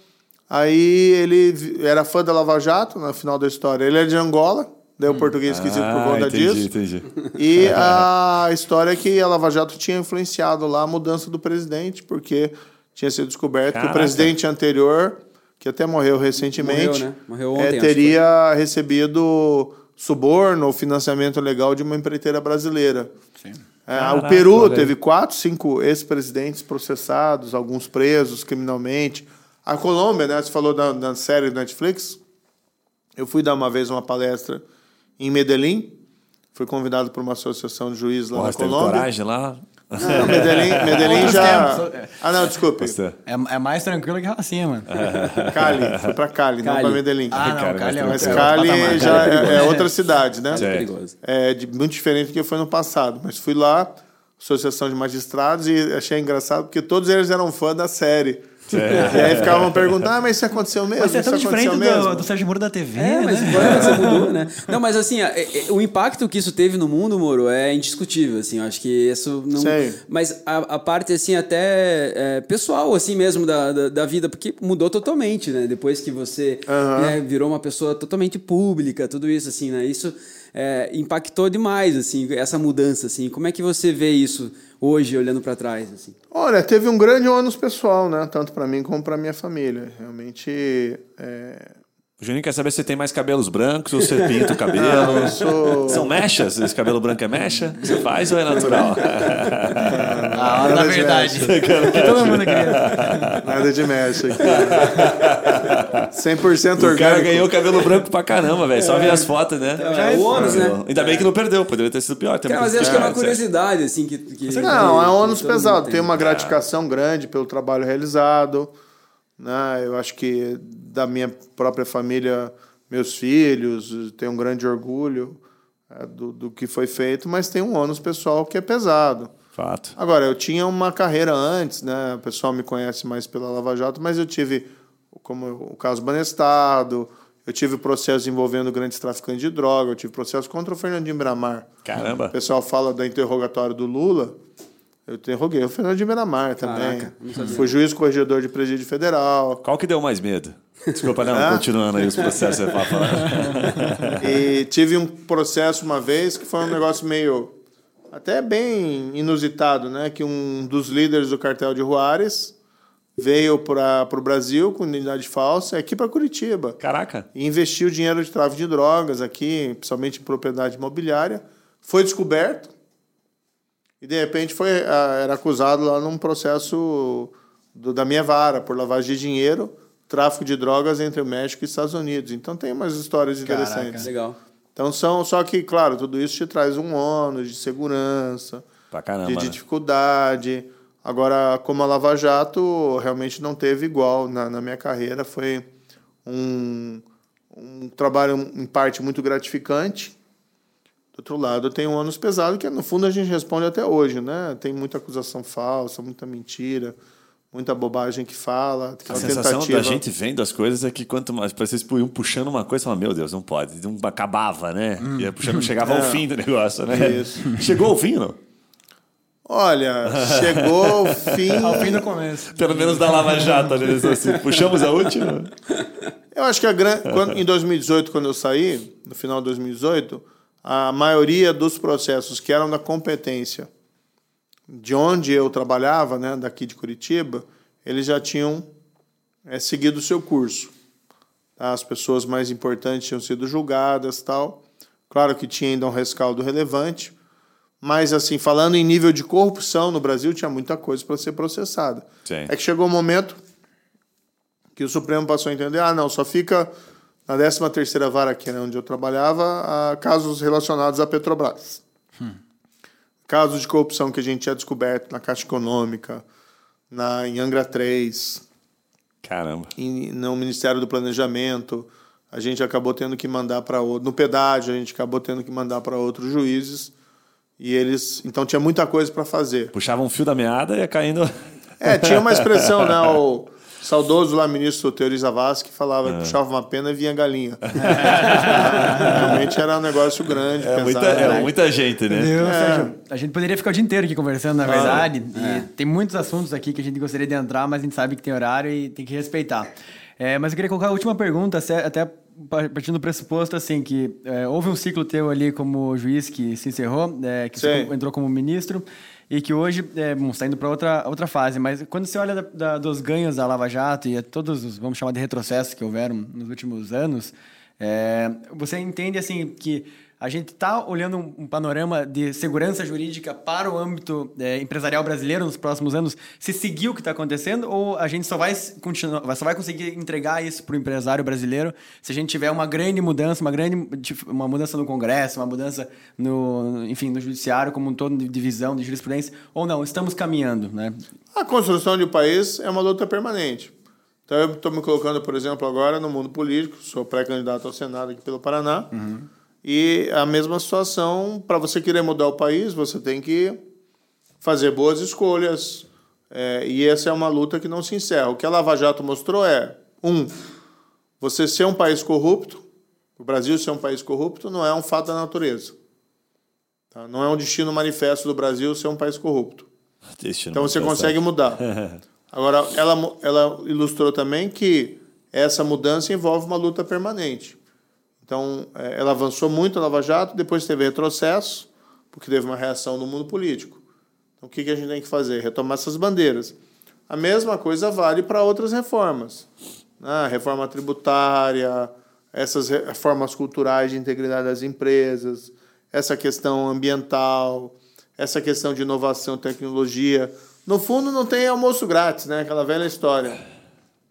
Aí ele era fã da Lava Jato, no final da história. Ele é de Angola, daí o português esquisito por Ah, conta entendi, disso. entendi. E a história é que a Lava Jato tinha influenciado lá a mudança do presidente, porque tinha sido descoberto que Caraca. o presidente anterior, que até morreu recentemente, Morreu, né? Morreu eh, ontem, que teria recebido suborno ou financiamento legal de uma empreiteira brasileira. Sim. É, Caraca, o Peru aí. teve quatro, cinco ex-presidentes processados, alguns presos criminalmente. A Colômbia, né? Você falou da, da série do Netflix. Eu fui dar uma vez uma palestra em Medellín. Fui convidado por uma associação de juízes lá Porra, na você teve Colômbia. coragem lá? Não, Medellín, Medellín já. Ah, não, desculpe. É, é mais tranquilo que Racinha, mano. Cali. Fui pra Cali, não Cali. pra Medellín. Ah, não, cara, Cali é mas Mas outro- é outro Cali já Cali é é, é outra cidade, né? É perigoso. É de, muito diferente do que foi no passado. Mas fui lá, Associação de Magistrados, e achei engraçado porque todos eles eram fã da série. E aí ficavam perguntando, ah, mas isso aconteceu mesmo? Mas é isso tão diferente aconteceu do, mesmo? do Sérgio Moro da TV, É, mas né? agora você mudou, né? Não, mas assim, a- é- é- o impacto que isso teve no mundo, Moro, é indiscutível, assim, eu acho que isso não... Sei. Mas a, a parte, assim, até é, pessoal, assim mesmo, da, da, da vida, porque mudou totalmente, né? Depois que você né, virou uma pessoa totalmente pública, tudo isso, assim, né? Isso é, impactou demais, assim, essa mudança, assim. Como é que você vê isso hoje, olhando para trás, assim? Olha, teve um grande ônus pessoal, né? Tanto para mim como para minha família. Realmente, é... O Juninho quer saber se você tem mais cabelos brancos ou você pinta o cabelo. Não, eu sou... São mechas? Esse cabelo branco é mecha? Você faz ou é natural? A hora da verdade. que todo mundo queria. Nada de mexe aqui. 100% O cara orgânico. ganhou cabelo branco pra caramba, velho. Só ver as fotos, né? É, o ônus, né? Ainda bem que não perdeu, poderia ter sido pior. Cara, mas eu acho que é uma curiosidade, assim, que... que Não, que- é um ônus pesado. Tem É. uma gratificação grande pelo trabalho realizado. Né? Eu acho que da minha própria família, meus filhos, tenho um grande orgulho é, do, do que foi feito, mas tem um ônus pessoal que é pesado. Fato. Agora, eu tinha uma carreira antes, né? O pessoal me conhece mais pela Lava Jato, mas eu tive, como o caso Banestado, eu tive processos envolvendo grandes traficantes de droga, eu tive processo contra o Fernandinho Miramar. Caramba. O pessoal fala do interrogatório do Lula. Eu interroguei o Fernandinho Miramar também. Fui juiz corregedor de presídio federal. Qual que deu mais medo? Desculpa, não, Ah? continuando aí os processos, é pra falar. E tive um processo uma vez que foi um negócio meio até bem inusitado, né? Que um dos líderes do cartel de Juárez veio para o Brasil com unidade falsa, aqui para Curitiba. Caraca. E investiu dinheiro de tráfico de drogas aqui, principalmente em propriedade imobiliária. Foi descoberto e de repente foi ah, era acusado lá num processo do- da minha vara por lavagem de dinheiro, tráfico de drogas entre o México e os Estados Unidos. Então tem umas histórias interessantes. Legal. Então são só que claro tudo isso te traz um ônus de segurança, caramba. de, de né? dificuldade. Agora, como a Lava Jato realmente não teve igual na, na minha carreira, foi um, um trabalho, em parte, muito gratificante. Do outro lado, tem um ônus pesado, que no fundo a gente responde até hoje, né? Tem muita acusação falsa, muita mentira, muita bobagem que fala. A aquela sensação tentativa- da gente vendo as coisas é que quanto mais que iam puxando uma coisa, fala, meu Deus, não pode. Não acabava, né? E aí puxando, chegava ao É. fim do negócio, né? Isso. Chegou ao fim, não? Olha, chegou o fim. Ao fim do começo. Pelo menos da Lava Jato, né? Eles assim, puxamos a última. Eu acho que a gran... quando, em 2018, quando eu saí, no final de 2018, a maioria dos processos que eram da competência de onde eu trabalhava, né, daqui de Curitiba, eles já tinham é, seguido o seu curso. Tá? As pessoas mais importantes tinham sido julgadas tal. Claro que tinha ainda um rescaldo relevante, mas assim, falando em nível de corrupção no Brasil, tinha muita coisa para ser processada. Sim. É que chegou um momento que o Supremo passou a entender, ah, não, só fica na 13ª vara aqui, né, onde eu trabalhava, a casos relacionados à Petrobras. Casos de corrupção que a gente tinha descoberto na Caixa Econômica, na, em Angra 3, Caramba. em, no Ministério do Planejamento, a gente acabou tendo que mandar para outro, no pedágio a gente acabou tendo que mandar para outros juízes e eles, então tinha muita coisa para fazer. Puxava um fio da meada e ia caindo. É, tinha uma expressão, né? O saudoso lá ministro Teori Zavascki falava É. que puxava uma pena e vinha galinha. Realmente era um negócio grande, É pesado. muita, é muita gente, né? Entendeu, É. Sérgio? A gente poderia ficar o dia inteiro aqui conversando, na verdade. E tem muitos assuntos aqui que a gente gostaria de entrar, mas a gente sabe que tem horário e tem que respeitar. É, mas eu queria colocar a última pergunta, até pa- partindo do pressuposto, assim, que é, houve um ciclo teu ali como juiz que se encerrou, é, que entrou como ministro, e que hoje, é, bom, está indo para outra, outra fase. Mas quando você olha da- da- dos ganhos da Lava Jato e todos os, vamos chamar de retrocessos que houveram nos últimos anos, é, você entende, assim, que a gente está olhando um, panorama de segurança jurídica para o âmbito é, empresarial brasileiro nos próximos anos, se seguir o que está acontecendo, ou a gente só vai, continuar, só vai conseguir entregar isso para o empresário brasileiro se a gente tiver uma grande mudança, uma grande uma mudança no Congresso, uma mudança no, enfim, no judiciário como um todo de divisão, de jurisprudência, ou não, estamos caminhando, né? A construção de um país é uma luta permanente. Então eu estou me colocando, por exemplo, agora no mundo político, sou pré-candidato ao Senado aqui pelo Paraná, e a mesma situação, para você querer mudar o país, você tem que fazer boas escolhas, é, e essa é uma luta que não se encerra. O que a Lava Jato mostrou é, um, você ser um país corrupto, o Brasil ser um país corrupto não é um fato da natureza. Tá? Não é um destino manifesto do Brasil ser um país corrupto. Destino Então você consegue mudar. Agora, ela, ela ilustrou também que essa mudança envolve uma luta permanente. Então, eh, ela avançou muito a Lava Jato, depois teve retrocesso, porque teve uma reação no mundo político. Então, o que, a gente tem que fazer? Retomar essas bandeiras. A mesma coisa vale para outras reformas. né? reforma tributária, essas re- reformas culturais de integridade das empresas, essa questão ambiental, essa questão de inovação tecnologia. No fundo, não tem almoço grátis, né? Aquela velha história.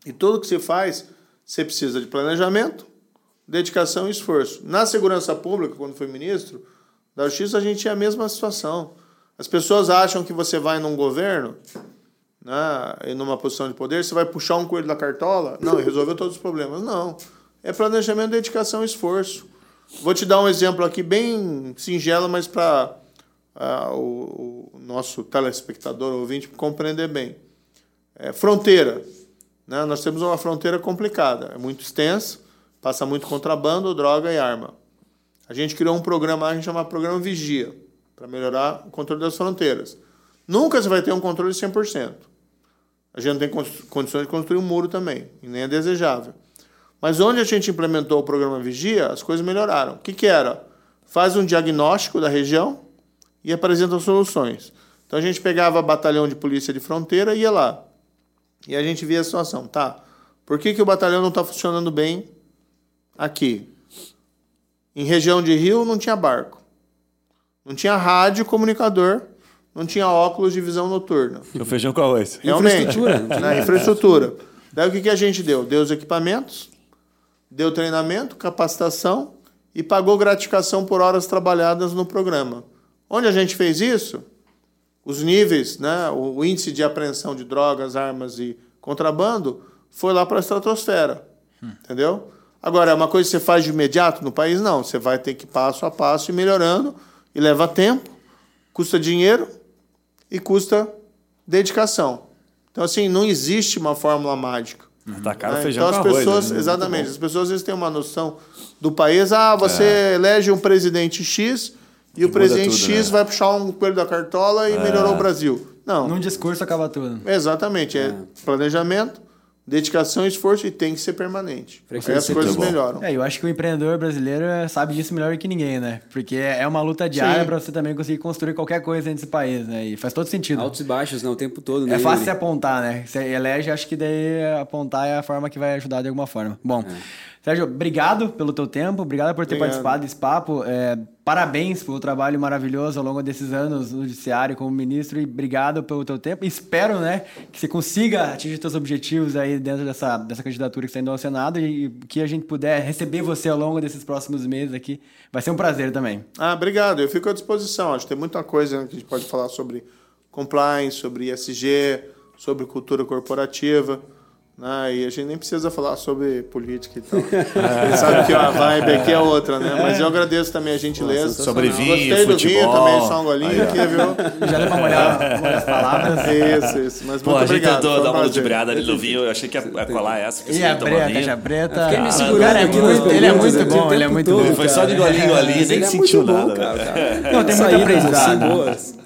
E tudo que se faz, você precisa de planejamento, dedicação e esforço. Na segurança pública, quando fui ministro da Justiça, a gente tinha a mesma situação. As pessoas acham que você vai num governo, né, e numa posição de poder, você vai puxar um coelho da cartola, não, e resolveu todos os problemas. Não. É planejamento, dedicação e esforço. Vou te dar um exemplo aqui bem singelo, mas para o, o nosso telespectador, ouvinte, compreender bem. É, fronteira. Né? Nós temos uma fronteira complicada, é muito extensa, passa muito contrabando, droga e arma. A gente criou um programa, a gente chama Programa Vigia, para melhorar o controle das fronteiras. Nunca você vai ter um controle de 100%. A gente não tem con- condições de construir um muro também, e nem é desejável. Mas onde a gente implementou o programa Vigia, as coisas melhoraram. O que, que era? Faz um diagnóstico da região e apresenta soluções. Então a gente pegava batalhão de polícia de fronteira e ia lá. E a gente via a situação. Tá, por que, que o batalhão não está funcionando bem aqui? Em região de rio não tinha barco. Não tinha rádio comunicador. Não tinha óculos de visão noturna. Tinha feijão com arroz. Realmente. Infraestrutura, não tinha. Na infraestrutura. Daí o que, que a gente deu? Deu os equipamentos, deu treinamento, capacitação e pagou gratificação por horas trabalhadas no programa. Onde a gente fez isso? Os níveis, né, o o índice de apreensão de drogas, armas e contrabando foi lá para a estratosfera. Entendeu? Agora, é uma coisa que você faz de imediato no país? Não. Você vai ter que passo a passo ir melhorando e leva tempo, custa dinheiro e custa dedicação. Então, assim, não existe uma fórmula mágica. Tacaram né? feijão Então, as com arroz. pessoas, né? exatamente, as pessoas às vezes têm uma noção do país. Ah, você elege um presidente X e o muda presidente tudo, X né? vai puxar um coelho da cartola e melhorou o Brasil. Não, Num discurso acaba tudo. exatamente. É planejamento, dedicação e esforço e tem que ser permanente. Aí as Frequência coisas bom. melhoram. É, eu acho que o empreendedor brasileiro sabe disso melhor que ninguém, né? Porque é uma luta diária pra você também conseguir construir qualquer coisa nesse país, né? E faz todo sentido. Altos e baixos, né? O tempo todo, né? É fácil se apontar, né? Você elege, acho que daí apontar é a forma que vai ajudar de alguma forma. Bom, Sérgio, obrigado pelo teu tempo, obrigado por ter Obrigado. participado desse papo. É, parabéns pelo trabalho maravilhoso ao longo desses anos no judiciário como ministro e obrigado pelo teu tempo. Espero, né, que você consiga atingir seus objetivos aí dentro dessa, dessa candidatura que está indo ao Senado e que a gente puder receber você ao longo desses próximos meses aqui. Vai ser um prazer também. Ah, obrigado. Eu fico à disposição. Acho que tem muita coisa que a gente pode falar sobre compliance, sobre ESG, sobre cultura corporativa. Né? E a gente nem precisa falar sobre política e tal. Ele sabe que a vibe aqui é outra, né? Mas eu agradeço também a gentileza. Sobre vinho, Gostei do futebol. vinho também, só um golinho aqui, viu? Já deu uma olhada nas palavras. Isso, isso. Mas Pô, muito a gente obrigado. tentou dar uma ludibriada ali no vinho. Eu achei que ia, ia colar essa. E você a caixa preta. Eu fiquei me Ah, segurando é aqui nas Ele é muito bom, ele é tempo muito bom. Foi só de golinho ali, nem é sentiu nada. cara, cara. Não, tem Saídas aprendizado.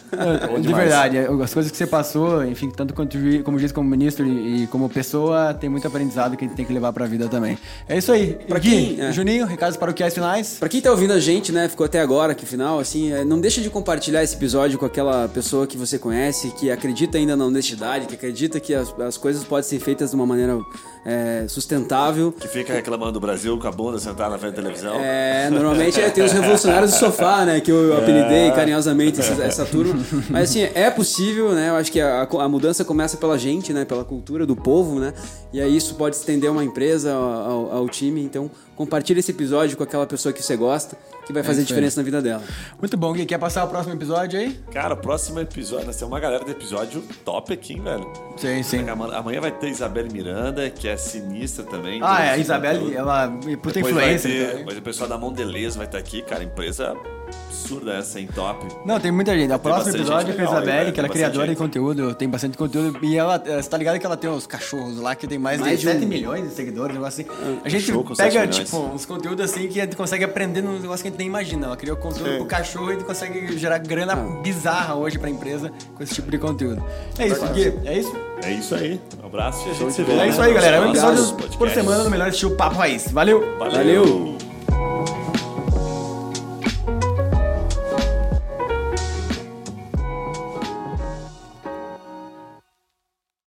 De verdade, as coisas que você passou, enfim, tanto quanto como juiz, como ministro e, e como pessoa, tem muito aprendizado que a gente tem que levar pra vida também. É isso aí. Pra Gui, quem- é. Juninho, recados paroquiais finais. Pra quem tá ouvindo a gente, né, ficou até agora, que final, assim, é, não deixa de compartilhar esse episódio com aquela pessoa que você conhece, que acredita ainda na honestidade, que acredita que as, as coisas podem ser feitas de uma maneira é, sustentável. Que fica reclamando do Brasil com a bbunda sentada na frente da televisão. É, normalmente é, tem os revolucionários do sofá, né? Que eu apelidei carinhosamente essa, essa turma. Mas assim, é possível, né? Eu acho que a, a mudança começa pela gente, né? Pela cultura do povo, né? E aí isso pode estender uma empresa, ao, ao- ao time. Então, compartilhe esse episódio com aquela pessoa que você gosta, que vai fazer aí. diferença na vida dela. Muito bom, Gui. Quer passar o próximo episódio aí? Cara, o próximo episódio, nós temos uma galera de episódio top aqui, hein, velho. Sim, sim. Amanhã vai ter Isabelle Miranda, que é sinistra também. Ah, é, a Isabelle, ela é puta influência. ter, mas o pessoal da Mondelez vai estar aqui, cara. Empresa absurda essa, hein? Top. Não, tem muita gente. O próximo episódio é gente com a aí, Isabelle, que ela é criadora de gente. conteúdo, tem bastante conteúdo. E ela, eh, você tá ligado que ela tem uns cachorros lá que tem mais, Mais de de 7 um- milhões de seguidores, um negócio assim. A gente cachorro com 7 pega, tipo, uns conteúdos assim que a gente consegue aprender num negócio que a gente nem imagina. Ela criou conteúdo Sim. pro cachorro e a gente consegue gerar grana Ah. bizarra hoje pra empresa com esse tipo de conteúdo. É isso, Gui. É isso? É isso aí. Um abraço e a gente se de vê. É né, isso aí, galera. É um episódio por semana no melhor estilo Papo Raiz. Valeu! Valeu. Valeu.